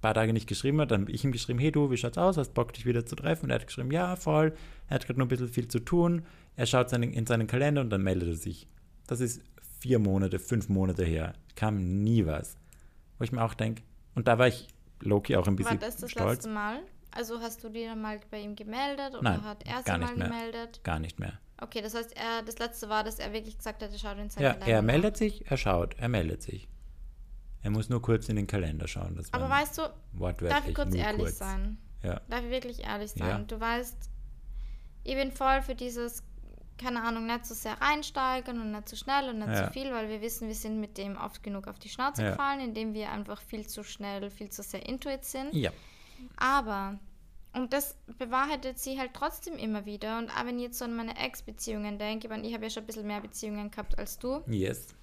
paar Tage nicht geschrieben hat, dann habe ich ihm geschrieben, hey du, wie schaut's aus, hast Bock dich wieder zu treffen? Und er hat geschrieben, ja, voll, er hat gerade nur ein bisschen viel zu tun, er schaut seinen, in seinen Kalender und dann meldet er sich. Das ist vier Monate, fünf Monate her, kam nie was. Wo ich mir auch denke, und da war ich Loki auch ein War bisschen das das stolz. letzte Mal? Also hast du dir mal bei ihm gemeldet oder Nein, hat er sich mal mehr. gemeldet? Gar nicht mehr. Okay, das heißt, er, das letzte war, dass er wirklich gesagt hat, er schaut in seinen Ja, Kalender er nach. meldet sich, er schaut, er meldet sich. Er muss nur kurz in den Kalender schauen. Das Aber weißt du, darf ich kurz ehrlich kurz. sein? Ja, Darf ich wirklich ehrlich sein? Ja. Du weißt, ich bin voll für dieses, keine Ahnung, nicht so sehr reinsteigern und nicht zu schnell und nicht Ja. zu viel, weil wir wissen, wir sind mit dem oft genug auf die Schnauze Ja. gefallen, indem wir einfach viel zu schnell, viel zu sehr intuit sind. ja, Aber, und das bewahrheitet sie halt trotzdem immer wieder. Und auch wenn ich jetzt so an meine Ex-Beziehungen denke, ich, meine, ich habe ja schon ein bisschen mehr Beziehungen gehabt als du. yes.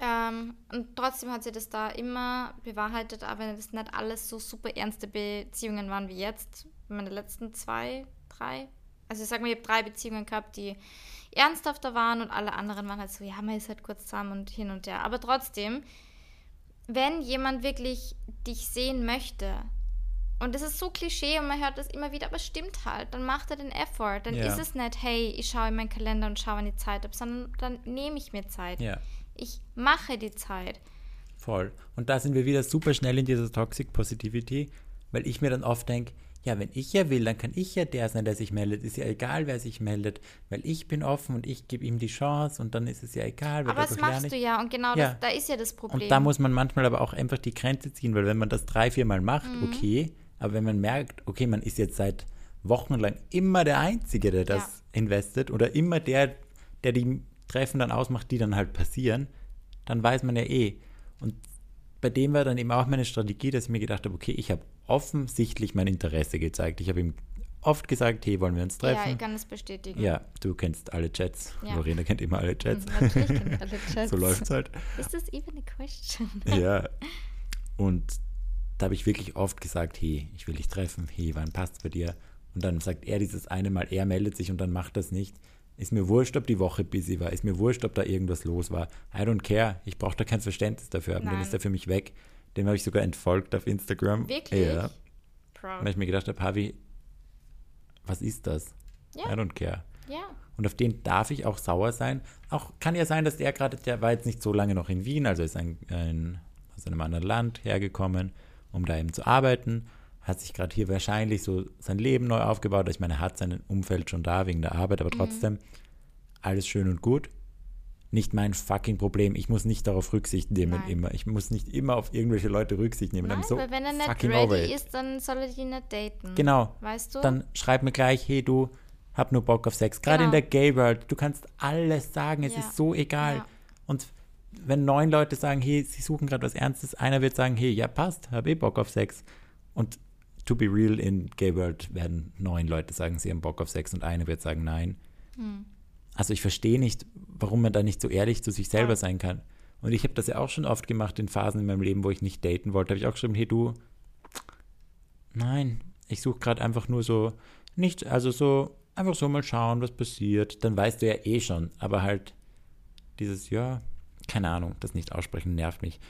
Ähm, und trotzdem hat sie das da immer bewahrheitet, auch wenn das nicht alles so super ernste Beziehungen waren wie jetzt. Meine letzten zwei, drei. Also ich sag mal, ich habe drei Beziehungen gehabt, die ernsthafter waren und alle anderen waren halt so, ja, man ist halt kurz zusammen und hin und her. Aber trotzdem, wenn jemand wirklich dich sehen möchte, und das ist so Klischee und man hört das immer wieder, aber es stimmt halt. Dann macht er den Effort. Dann Ja. ist es nicht, hey, ich schaue in meinen Kalender und schaue, wann die Zeit habe, sondern dann nehme ich mir Zeit. Ja, Ich mache die Zeit. voll. Und da sind wir wieder super schnell in dieser Toxic Positivity, weil ich mir dann oft denke, ja, wenn ich ja will, dann kann ich ja der sein, der sich meldet. Ist ja egal, wer sich meldet, weil ich bin offen und ich gebe ihm die Chance und dann ist es ja egal. Aber das machst ich- du ja und genau Ja. das, da ist ja das Problem. Und da muss man manchmal aber auch einfach die Grenze ziehen, weil wenn man das drei, vier Mal macht, Mhm. okay, aber wenn man merkt, okay, man ist jetzt seit Wochen lang immer der Einzige, der das investet oder immer der, der die Treffen dann ausmacht, die dann halt passieren, dann weiß man ja eh. Und bei dem war dann eben auch meine Strategie, dass ich mir gedacht habe, okay, ich habe offensichtlich mein Interesse gezeigt. Ich habe ihm oft gesagt, hey, wollen wir uns ja, treffen? ich kann das bestätigen. Ja, du kennst alle Chats. Ja. Lorena kennt immer alle Chats. Mhm, Natürlich kenn ich alle Chats. so läuft's halt. Is this even a question? Ja. Und da habe ich wirklich oft gesagt, hey, ich will dich treffen, hey, wann passt's bei dir? Und dann sagt er dieses eine Mal, er meldet sich und dann macht das nicht. Ist mir wurscht, ob die Woche busy war, ist mir wurscht, ob da irgendwas los war. I don't care. Ich brauche da kein Verständnis dafür haben. Dann ist er für mich weg. Dem habe ich sogar entfolgt auf Instagram. Wirklich? Ja. Proud. Weil ich mir gedacht habe, Harvey, was ist das? Ja. I don't care. Ja. Und auf den darf ich auch sauer sein. Auch kann ja sein, dass der gerade, der war jetzt nicht so lange noch in Wien, also ist ein, ein, aus einem anderen Land hergekommen, um da eben zu arbeiten. Hat sich gerade hier wahrscheinlich so sein Leben neu aufgebaut. Ich meine, er hat sein Umfeld schon da wegen der Arbeit, Mhm. aber trotzdem alles schön und gut. Nicht mein fucking Problem. Ich muss nicht darauf Rücksicht nehmen Nein. immer. Ich muss nicht immer auf irgendwelche Leute Rücksicht nehmen. Nein, so weil wenn er nicht ready ist, dann soll er dich nicht daten. Genau. Weißt du? Dann schreib mir gleich, hey du, hab nur Bock auf Sex. Gerade in Genau. der Gay World, du kannst alles sagen, es Ja. ist so egal. Ja. Und wenn neun Leute sagen, hey, sie suchen gerade was Ernstes, einer wird sagen, hey, ja passt, hab eh Bock auf Sex. Und to be real, in Gay World werden neun Leute sagen, sie haben Bock auf Sex und einer wird sagen, nein. Hm. Also ich verstehe nicht, warum man da nicht so ehrlich zu sich selber Ja. sein kann. Und ich habe das ja auch schon oft gemacht in Phasen in meinem Leben, wo ich nicht daten wollte. Habe ich auch geschrieben, hey du, nein, ich suche gerade einfach nur so, nicht, also so, einfach so mal schauen, was passiert. Dann weißt du ja eh schon, aber halt dieses, ja, keine Ahnung, das nicht aussprechen nervt mich.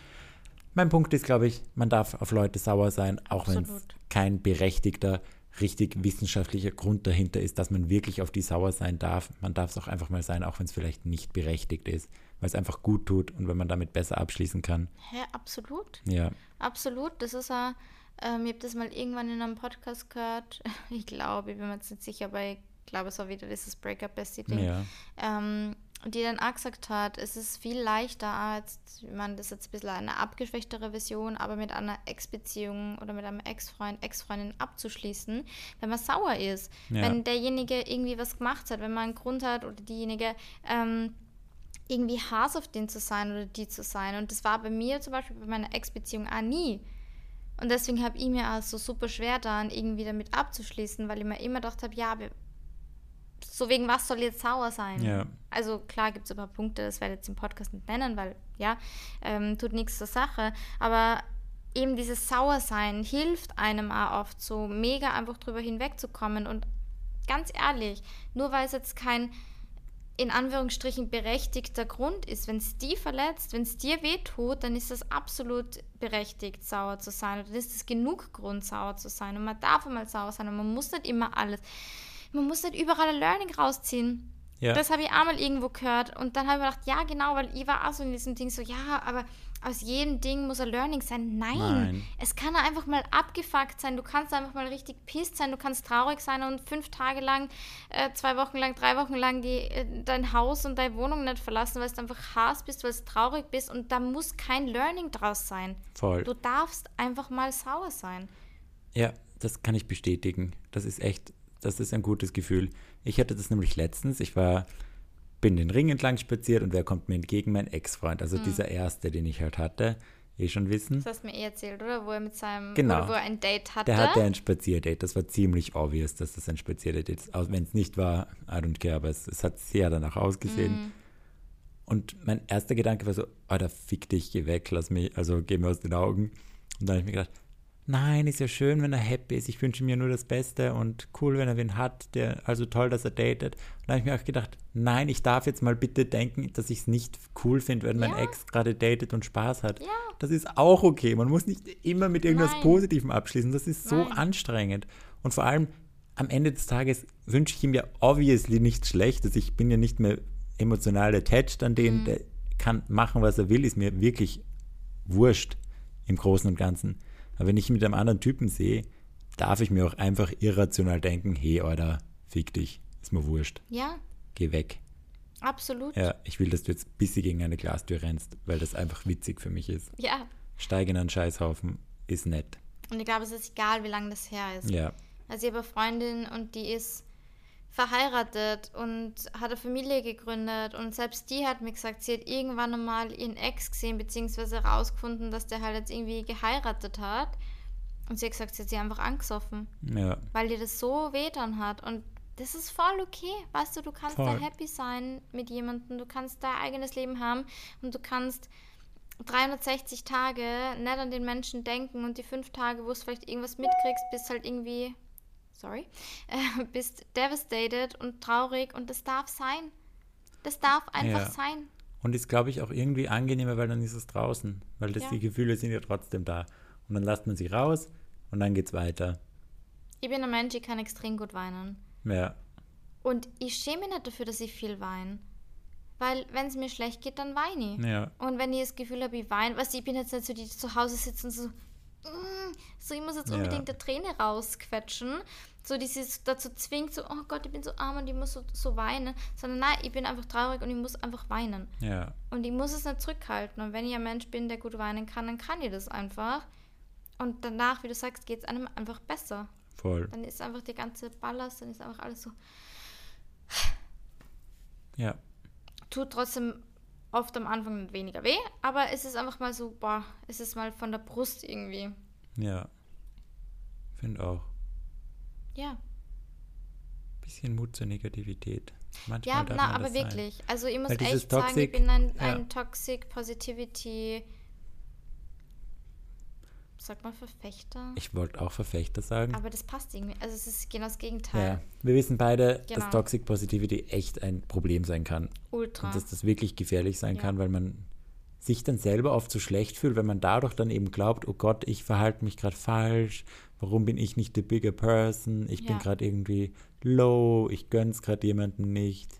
Mein Punkt ist, glaube ich, man darf auf Leute sauer sein, auch wenn es kein berechtigter, richtig wissenschaftlicher Grund dahinter ist, dass man wirklich auf die sauer sein darf. Man darf es auch einfach mal sein, auch wenn es vielleicht nicht berechtigt ist, weil es einfach gut tut und wenn man damit besser abschließen kann. Hä, absolut. Ja, Absolut. Das ist ja, ähm, ich habe das mal irgendwann in einem Podcast gehört. Ich glaube, ich bin mir jetzt nicht sicher, aber ich glaube, es war wieder dieses Breakup-Bestie-Ding. ja, ähm, die dann auch gesagt hat, es ist viel leichter, jetzt, ich meine, das ist jetzt ein bisschen eine abgeschwächtere Version, aber mit einer Ex-Beziehung oder mit einem Ex-Freund, Ex-Freundin abzuschließen, wenn man sauer ist. Ja. Wenn derjenige irgendwie was gemacht hat, wenn man einen Grund hat oder diejenige ähm, irgendwie Hass auf den zu sein oder die zu sein. Und das war bei mir zum Beispiel bei meiner Ex-Beziehung auch nie. Und deswegen habe ich mir auch so super schwer dann irgendwie damit abzuschließen, weil ich mir immer gedacht habe, ja, wir, so wegen was soll jetzt sauer sein? Ja. Also klar gibt es ein paar Punkte, das werde ich jetzt im Podcast nicht nennen, weil ja, ähm, tut nichts zur Sache. Aber eben dieses Sauersein hilft einem auch oft so mega einfach drüber hinwegzukommen. Und ganz ehrlich, nur weil es jetzt kein in Anführungsstrichen berechtigter Grund ist, wenn es die verletzt, wenn es dir wehtut, dann ist das absolut berechtigt, sauer zu sein. Oder dann ist es genug Grund, sauer zu sein. Und man darf einmal sauer sein und man muss nicht immer alles, man muss nicht überall ein Learning rausziehen. ja. Das habe ich einmal irgendwo gehört und dann habe ich mir gedacht, ja genau, weil ich war auch so in diesem Ding so, ja, aber aus jedem Ding muss ein Learning sein. Nein, Nein. es kann einfach mal abgefuckt sein, du kannst einfach mal richtig pisst sein, du kannst traurig sein und fünf Tage lang, äh, zwei Wochen lang, drei Wochen lang die, äh, dein Haus und deine Wohnung nicht verlassen, weil du einfach Hass bist, weil du traurig bist und da muss kein Learning draus sein. voll. Du darfst einfach mal sauer sein. Ja, das kann ich bestätigen. Das ist echt, das ist ein gutes Gefühl. Ich hatte das nämlich letztens. Ich war, bin den Ring entlang spaziert und wer kommt mir entgegen? Mein Ex-Freund. Also dieser erste, den ich halt hatte. Eh schon wissen. Das hast du mir eh erzählt, oder? Wo er mit seinem, Genau. wo er ein Date hatte. Der hatte ein Spazierdate. Das war ziemlich obvious, dass das ein Spazierdate ist. Auch wenn es nicht war, I don't care, aber es, es hat sehr danach ausgesehen. Mhm. Und mein erster Gedanke war so, Alter, fick dich, geh weg, lass mich, also geh mir aus den Augen. Und dann habe ich mir gedacht, nein, ist ja schön, wenn er happy ist, ich wünsche mir nur das Beste und cool, wenn er wen hat, der, also toll, dass er datet. Und da habe ich mir auch gedacht, nein, ich darf jetzt mal bitte denken, dass ich es nicht cool finde, wenn mein Ja. Ex gerade datet und Spaß hat. Ja. Das ist auch okay. Man muss nicht immer mit irgendwas Nein. Positivem abschließen. Das ist so Nein. anstrengend. Und vor allem am Ende des Tages wünsche ich ihm ja obviously nichts Schlechtes. Ich bin ja nicht mehr emotional attached an Mhm. den, der kann machen, was er will, ist mir wirklich wurscht im Großen und Ganzen. Aber wenn ich mit einem anderen Typen sehe, darf ich mir auch einfach irrational denken, hey, Alter, fick dich, ist mir wurscht, Ja, geh weg. absolut. Ja, ich will, dass du jetzt bis sie gegen eine Glastür rennst, weil das einfach witzig für mich ist. ja. Steig in einen Scheißhaufen ist nett. Und ich glaube, es ist egal, wie lange das her ist. Ja, Also ich habe eine Freundin und die ist verheiratet und hat eine Familie gegründet und selbst die hat mir gesagt, sie hat irgendwann einmal ihren Ex gesehen, beziehungsweise herausgefunden, dass der halt jetzt irgendwie geheiratet hat. Und sie hat gesagt, sie hat sie einfach angesoffen, ja, weil ihr das so wehtan hat. Und das ist voll okay. Weißt du, du kannst da Voll. happy sein mit jemandem, du kannst dein eigenes Leben haben und du kannst 360 Tage nicht an den Menschen denken und die fünf Tage, wo du vielleicht irgendwas mitkriegst, bist halt irgendwie, sorry, äh, bist devastated und traurig und das darf sein. Das darf einfach Ja. sein. Und ist, glaube ich, auch irgendwie angenehmer, weil dann ist es draußen. Weil das, Ja. die Gefühle sind ja trotzdem da. Und dann lässt man sie raus und dann geht's weiter. Ich bin ein Mensch, ich kann extrem gut weinen. Ja, Und ich schäme mich nicht dafür, dass ich viel weine. Weil, wenn es mir schlecht geht, dann weine ich. ja, Und wenn ich das Gefühl habe, ich weine, weißt du, ich bin jetzt nicht so, die zu Hause sitzen und so, so, ich muss jetzt Ja. unbedingt eine Träne rausquetschen. So, die sie dazu zwingt, so, oh Gott, ich bin so arm und ich muss so, so weinen. Sondern nein, ich bin einfach traurig und ich muss einfach weinen. ja, Und ich muss es nicht zurückhalten. Und wenn ich ein Mensch bin, der gut weinen kann, dann kann ich das einfach. Und danach, wie du sagst, geht es einem einfach besser. voll. Dann ist einfach die ganze Ballast, dann ist einfach alles so. Ja, Tut trotzdem oft am Anfang weniger weh, aber es ist einfach mal so, boah, es ist mal von der Brust irgendwie. ja. Finde auch. Ja. Bisschen Mut zur Negativität. Manchmal Ja, na, aber das sein. wirklich. Also ich muss Weil echt sagen, ich Toxic- bin ein, ja. ein Toxic Positivity, sag mal Verfechter. Ich wollte auch Verfechter sagen. aber das passt irgendwie. Also es ist genau das Gegenteil. Ja, wir wissen beide, Genau. dass Toxic Positivity echt ein Problem sein kann. Ultra. Und dass das wirklich gefährlich sein Ja. kann, weil man sich dann selber oft so schlecht fühlt, weil man dadurch dann eben glaubt, oh Gott, ich verhalte mich gerade falsch, warum bin ich nicht the bigger person, ich bin Ja. gerade irgendwie low, ich gönn's gerade jemandem nicht.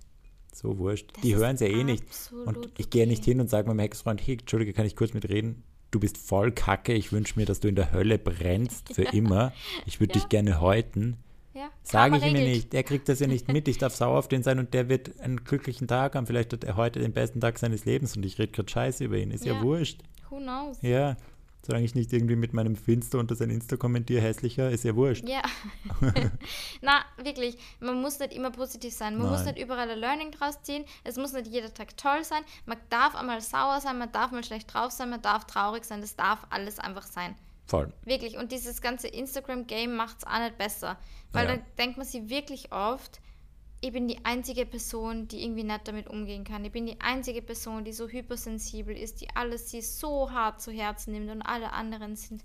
So wurscht. Das Die hören es ja eh nicht. absolut Und ich gehe nicht okay. hin und sage meinem Ex-Freund, hey, Entschuldige, kann ich kurz mitreden? Du bist voll kacke, ich wünsche mir, dass du in der Hölle brennst für immer. Ich würde Ja. dich gerne häuten. Ja, Sage ich regelt. nicht. Der kriegt das ja nicht mit. Ich darf sauer auf den sein und der wird einen glücklichen Tag haben. Vielleicht hat er heute den besten Tag seines Lebens und ich rede gerade Scheiße über ihn. Ist ja, Ja. wurscht. Who knows? Ja. Solange ich nicht irgendwie mit meinem Finster unter sein Insta kommentiere, hässlicher, ist ja wurscht. Ja. Na, wirklich. Man muss nicht immer positiv sein. Man muss Nein. nicht überall ein Learning draus ziehen. Es muss nicht jeder Tag toll sein. Man darf einmal sauer sein, man darf mal schlecht drauf sein, man darf traurig sein. Das darf alles einfach sein. Voll. Wirklich. Und dieses ganze Instagram-Game macht es auch nicht besser. Weil Ja. da denkt man sich wirklich oft, ich bin die einzige Person, die irgendwie nicht damit umgehen kann. Ich bin die einzige Person, die so hypersensibel ist, die alles sie so hart zu Herzen nimmt und alle anderen sind.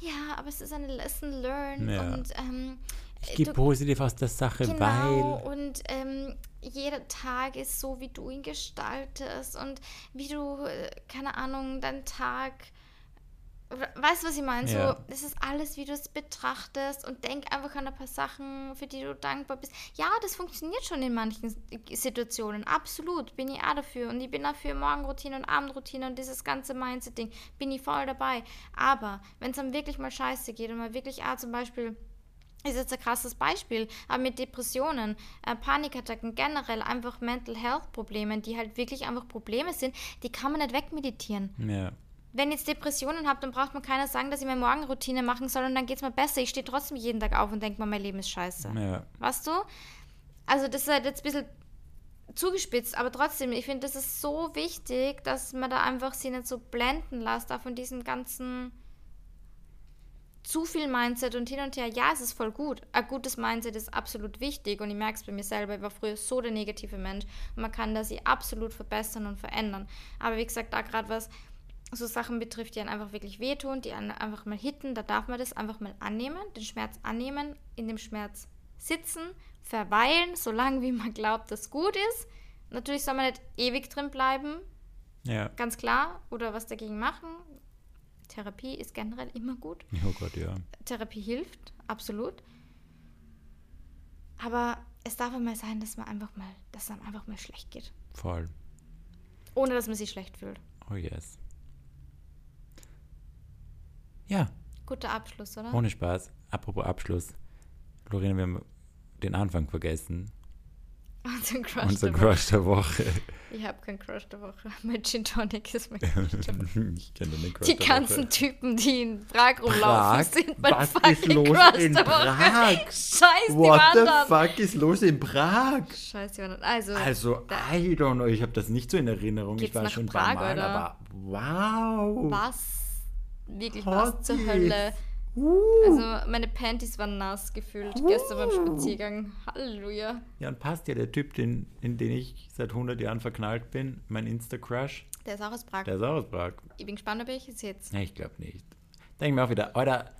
Ja, aber es ist eine Lesson learned Ja. und ähm, Ich gehe du- positiv aus der Sache, Genau, weil. und ähm, jeder Tag ist so, wie du ihn gestaltest und wie du, äh, keine Ahnung, deinen Tag. Weißt du, was ich meine? Ja. So, das ist alles, wie du es betrachtest und denk einfach an ein paar Sachen, für die du dankbar bist. Ja, das funktioniert schon in manchen Situationen. Absolut, bin ich auch dafür. Und ich bin dafür Morgenroutine und Abendroutine und dieses ganze Mindset-Ding. Bin ich voll dabei. Aber wenn es dann wirklich mal scheiße geht und mal wirklich auch zum Beispiel ist jetzt ein krasses Beispiel, aber mit Depressionen, äh, Panikattacken, generell einfach Mental Health Problemen, die halt wirklich einfach Probleme sind, die kann man nicht wegmeditieren. Ja. Wenn ich jetzt Depressionen habe, dann braucht man keiner sagen, dass ich meine Morgenroutine machen soll und dann geht es mir besser. Ich stehe trotzdem jeden Tag auf und denke mir, mein Leben ist scheiße. Ja. Weißt du? Also das ist halt jetzt ein bisschen zugespitzt, aber trotzdem, ich finde, das ist so wichtig, dass man da einfach sich nicht so blenden lässt, da von diesem ganzen zu viel Mindset und hin und her. Ja, es ist voll gut. Ein gutes Mindset ist absolut wichtig und ich merke es bei mir selber. Ich war früher so der negative Mensch und man kann das sich absolut verbessern und verändern. Aber wie gesagt, da gerade was so Sachen betrifft, die einen einfach wirklich wehtun, die einen einfach mal hitten, da darf man das einfach mal annehmen, den Schmerz annehmen, in dem Schmerz sitzen, verweilen, solange wie man glaubt, dass gut ist. Natürlich soll man nicht ewig drin bleiben, Ja. ganz klar, oder was dagegen machen. Therapie ist generell immer gut. Oh Gott, ja. Therapie hilft, absolut. Aber es darf einmal sein, dass man einfach mal, dass es einem einfach mal schlecht geht. Voll. Ohne dass man sich schlecht fühlt. Oh yes. Ja, Guter Abschluss, oder? ohne Spaß. Apropos Abschluss. Lorena, wir haben den Anfang vergessen. Unser Crush Unser der Woche. Crush der Woche. Ich habe keinen Crush der Woche. Mein Gin Tonic ist mein ich kenne den Crush Die der ganzen Woche. Typen, die in Prag rumlaufen, Prag? sind mein Was fucking ist los Crush in der Woche. Prag? Scheiß die What the Wandern. fuck ist los in Prag? Scheiß die Wandern. Also, Also, I don't know, ich habe das nicht so in Erinnerung. Ich war schon Prag, ein paar Mal, oder? aber wow. was? Wirklich was zur Hotties. Hölle. Uh. Also, meine Panties waren nass gefühlt gestern beim Spaziergang. Halleluja. Ja, und passt ja der Typ, den, in den ich seit 100 Jahren verknallt bin, mein Insta-Crush, Der ist auch aus Prag. der ist auch aus Prag. Ich bin gespannt, ob ich es jetzt. Ja, ich glaube nicht. Denke mir auch wieder, Alter,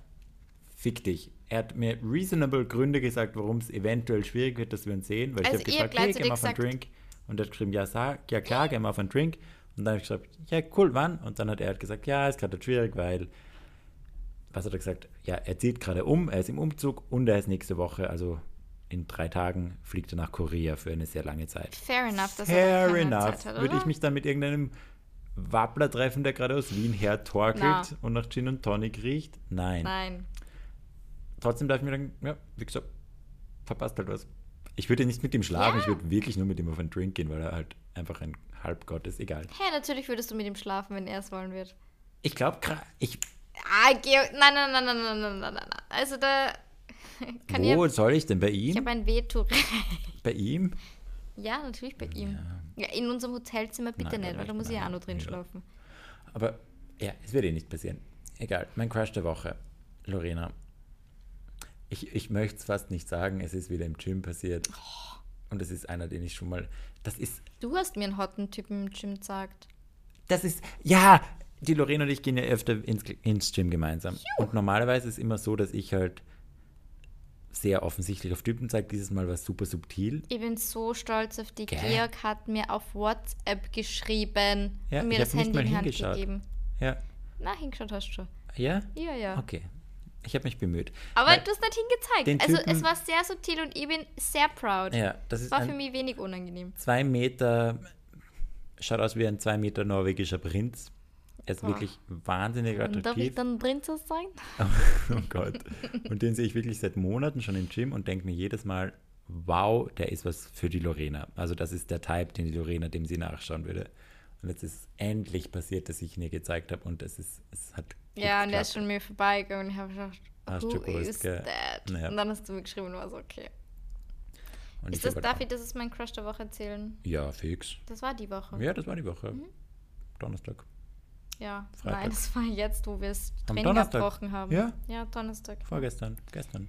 fick dich. Er hat mir reasonable Gründe gesagt, warum es eventuell schwierig wird, dass wir uns sehen, weil Also ich habe gefragt, hey, geh mal auf einen Drink. Und er hat geschrieben, ja, sag, ja klar, geh mal auf einen Drink. Und dann habe ich gesagt, ja, cool, wann? Und dann hat er halt gesagt, ja, ist gerade schwierig, weil, was hat er gesagt? Ja, er zieht gerade um, er ist im Umzug und er ist nächste Woche, also in drei Tagen, fliegt er nach Korea für eine sehr lange Zeit. Fair enough, dass Fair er enough. Zeit hat, Würde ich mich dann mit irgendeinem Wappler treffen, der gerade aus Wien hertorkelt Na. und nach Gin und Tonic riecht? Nein. Nein. Trotzdem darf ich mir denken, ja, wie gesagt, verpasst halt was. Ich würde nicht mit ihm schlafen, Ja. ich würde wirklich nur mit ihm auf einen Drink gehen, weil er halt einfach ein Halbgott ist, egal. Hey, natürlich würdest du mit ihm schlafen, wenn er es wollen wird. Ich glaube, ich, Ah, Georg, nein, nein, nein, nein, nein, nein, nein, nein. Also da kann wo ich. soll ich denn? Bei Ich ihm? habe ein Veto. Bei ihm? ja, natürlich bei ihm. Ja, in unserem Hotelzimmer bitte Nein, nicht, weil da nein, muss ich nein, auch noch drin ja. schlafen. Aber ja, es wird eh nicht passieren. Egal, mein Crush der Woche. Lorena. Ich, ich möchte es fast nicht sagen, es ist wieder im Gym passiert. Und es ist einer, den ich schon mal. Das ist. Du hast mir einen hotten Typen im Gym gesagt. Das ist. Ja! Die Lorena und ich gehen ja öfter ins, ins Gym gemeinsam. Und normalerweise ist es immer so, dass ich halt sehr offensichtlich auf Typen zeige. Dieses Mal war es super subtil. Ich bin so stolz auf die. Gell? Georg hat mir auf WhatsApp geschrieben Ja, und mir das Handy in die Hand gegeben. Ja. Na, hingeschaut hast du schon. Ja? Ja, ja. Okay. Ich habe mich bemüht. Aber Weil- du hast nicht hingezeigt. den Also Typen- es war sehr subtil und ich bin sehr proud. Ja, das ist War für mich wenig unangenehm. zwei Meter, schaut aus wie ein zwei Meter norwegischer Prinz. Er ist Boah. wirklich wahnsinnig Und darf ich attraktiv. dann Prinzess sein? Oh Gott. Und den sehe ich wirklich seit Monaten schon im Gym und denke mir jedes Mal, wow, der ist was für die Lorena. Also das ist der Type, den die Lorena, dem sie nachschauen würde. Und jetzt ist endlich passiert, dass ich ihn ihr gezeigt habe und es ist, es hat Ja, und er ist schon mir vorbeigegangen und ich habe gedacht, Hast who du gewusst, is gell? that? Naja. Und dann hast du mir geschrieben und war so, okay. Und Ist das, darf ich das ist mein Crush der Woche erzählen? Ja, fix. Das war die Woche. Ja, das war die Woche. Mhm. Donnerstag. Ja, Freitag. nein, das war jetzt, wo wir Am Training abgebrochen haben. Ja? Ja, Donnerstag. Vorgestern. Gestern.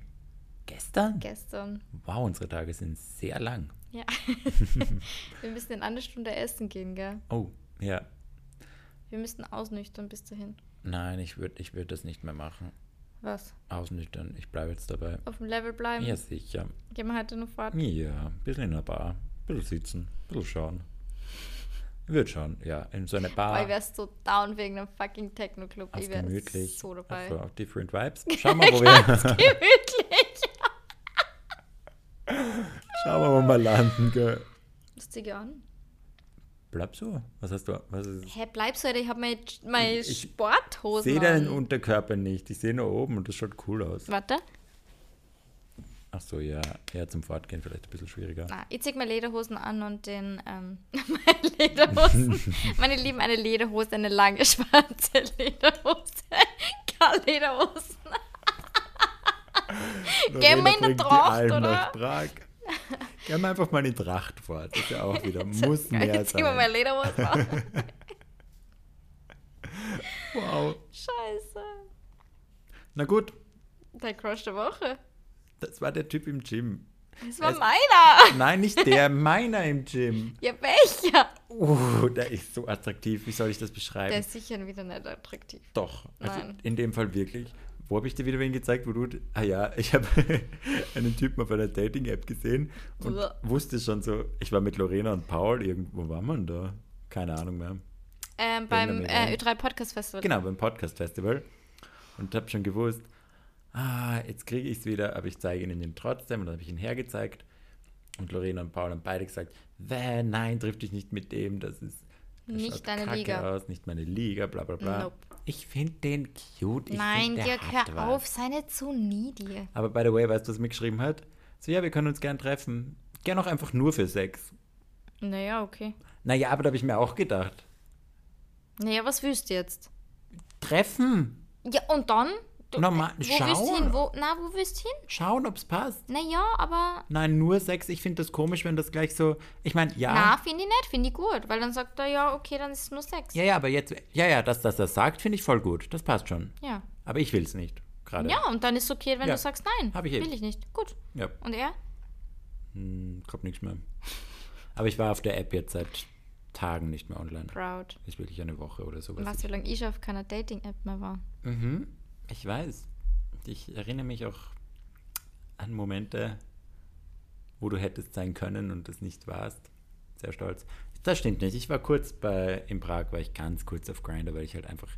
Gestern? Gestern. Wow, unsere Tage sind sehr lang. Ja. wir müssen in einer Stunde essen gehen, gell? Oh, ja. Wir müssten ausnüchtern bis dahin. Nein, ich würde ich würd das nicht mehr machen. Was? Ausnüchtern. Ich bleibe jetzt dabei. Auf dem Level bleiben? Ja, sicher. Gehen wir heute noch fort? Ja, ein bisschen in einer Bar. Ein bisschen sitzen. Ein bisschen schauen. Ich würde schauen, ja. In so eine Boah, Bar. ich wär's so down wegen einem fucking Techno-Club. Ich wär gemütlich. so dabei. Auf, auf different vibes. Schauen wir, wo wir, Gemütlich. schauen wir, wo wir landen. Gell. Zieh ich an. Bleib so. Was hast du? Was ist? Hä, bleib so, Alter, ich habe meine, meine Ich- Ich sehe deinen. Unterkörper nicht. Ich sehe nur oben und das schaut cool aus. Warte. Ach so, ja. Ja, zum Fortgehen vielleicht ein bisschen schwieriger. Na, ich zieh meine Lederhosen an und den, ähm, meine Lederhosen. meine Lieben, eine Lederhose, eine lange schwarze Lederhose. Keine Lederhosen. Gehen wir in der Tracht, oder? nach Prag. Gehen wir einfach mal in Tracht fort. Das ist ja auch wieder, muss mehr Jetzt ziehen wir meine sein. Lederhosen an. Wow. Scheiße. Na gut, Der Crush der Woche. das war der Typ im Gym. Das war Es- meiner. Nein, nicht der, meiner im Gym. Ja, welcher? Uh, der ist so attraktiv. Wie soll ich das beschreiben? Der ist sicher wieder nicht attraktiv. Doch, also Nein. in dem Fall wirklich. Wo habe ich dir wieder wen gezeigt, wo du. Ah ja, ich habe einen Typen auf einer Dating-App gesehen und Uah. wusste schon so, ich war mit Lorena und Paul, irgendwo war man da? Keine Ahnung mehr. Ähm, beim äh, Event. Ö3 Podcast Festival. Genau, beim Podcast-Festival. Und habe schon gewusst, ah, jetzt kriege ich es wieder, aber ich zeige ihnen ihn trotzdem. Und dann habe ich ihn hergezeigt. Und Lorena und Paul haben beide gesagt, "Wäh, nein, triff dich nicht mit dem, das ist Nicht deine Liga." aus, nicht meine Liga, bla bla bla. Nope. Ich finde den cute. Ich Nein, find, Dirk, hör was. auf, sei nicht so needy. Aber by the way, weißt du, was er mir geschrieben hat? So, ja, wir können uns gern treffen. Gern auch einfach nur für Sex. Naja, okay. Naja, aber da habe ich mir auch gedacht. Naja, was willst du jetzt? Treffen. Ja, und dann? Normal- wo willst schauen. du hin? Wo, na, wo willst du hin? Schauen, ob's passt. Naja, aber. Nein, nur Sex. Ich finde das komisch, wenn das gleich so. Ich meine, ja. Na, finde ich nicht, finde ich gut. Weil dann sagt er, ja, okay, dann ist es nur Sex. Ja, ja, aber jetzt. Ja, ja, dass das er sagt, finde ich voll gut. Das passt schon. Ja. Aber ich will's nicht. Gerade. Ja, und dann ist es okay, wenn Ja. du sagst, nein, Hab ich eh. will ich nicht. Gut. Ja. Und er? Hm, kommt nichts mehr. Aber ich war auf der App jetzt seit Tagen nicht mehr online. Proud. Ist wirklich eine Woche oder sowas. Was, wie lange ich auf keiner Dating-App mehr war. Mhm, ich weiß. Ich erinnere mich auch an Momente, wo du hättest sein können und es nicht warst. Sehr stolz. Das stimmt nicht. Ich war kurz bei, in Prag, war ich ganz kurz auf Grindr, weil ich halt einfach,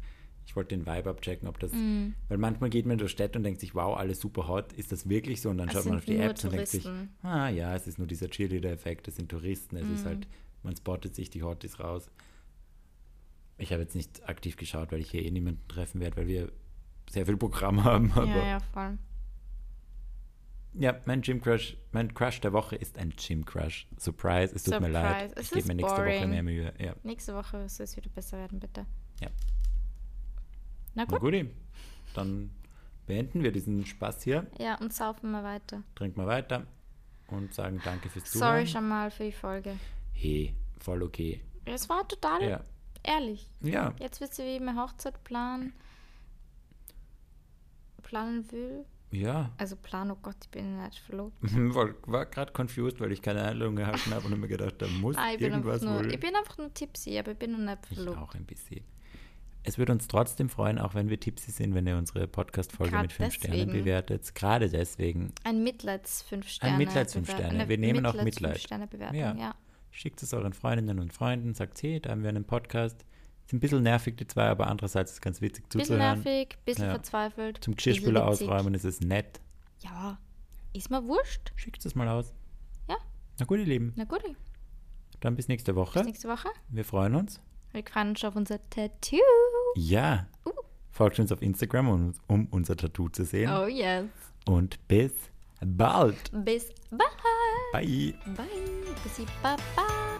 ich wollte den Vibe abchecken, ob das, Mhm. weil manchmal geht man durch Städte und denkt sich, wow, alles super hot, ist das wirklich so? Und dann Es schaut man auf die Apps und denkt sich, Touristen. ah ja, es ist nur dieser Cheerleader-Effekt, es sind Touristen, es Mhm. ist halt, man spottet sich die Hotties raus. Ich habe jetzt nicht aktiv geschaut, weil ich hier eh niemanden treffen werde, weil wir sehr viel Programm haben. Aber ja, ja, voll. ja, mein Gym Crush, mein Crush der Woche ist ein Gym Crush. Surprise, es tut mir leid. Surprise. Es Ich gebe mir nächste Woche boring. mehr Mühe. Ja. Nächste Woche soll es wieder besser werden, bitte. Ja. Na Na gut. gut, dann beenden wir diesen Spaß hier, Ja, und saufen wir weiter. trinken wir weiter und sagen danke fürs Sorry Zuhören. schon mal für die Folge. Hey, voll okay. Es war total Ja. ehrlich. Ja, Jetzt wisst ihr, wie ich meine Hochzeit planen, planen will. ja. Also plan, oh Gott, ich bin nicht verlobt. War, war gerade confused, weil ich keine Einladung erhalten habe und mir gedacht, da muss Ah, ich, irgendwas nur, wohl. ich bin einfach nur tipsy, aber ich bin noch nicht Ich verlobt. auch ein bisschen. Es würde uns trotzdem freuen, auch wenn wir tipsy sind, wenn ihr unsere Podcast-Folge mit fünf Sternen deswegen. bewertet. Gerade deswegen. Ein Mitleids 5 Sterne. Mitleids fünf Sterne. Wir nehmen auch Mitleids Mitleid. fünf Sterne Bewertung, Ja. ja. Schickt es euren Freundinnen und Freunden, sagt, hey, da haben wir einen Podcast. Ein bisschen nervig, die zwei, aber andererseits ist es ganz witzig Bisschen zuzuhören. nervig, bisschen Ja. verzweifelt. Zum bisschen Geschirrspüler ausräumen ist es nett. Ja, ist mir wurscht. Schickt es mal aus. Ja. Na gut, ihr Lieben. Na gut, Dann bis nächste bis Woche. nächste Woche. Wir freuen uns. Wir freuen uns auf unser Tattoo. Ja. Uh. Folgt uns auf Instagram, um, um unser Tattoo zu sehen. Oh yes. Und bis bald. Bis bald. Bye. Bye. Bussi, bye bye.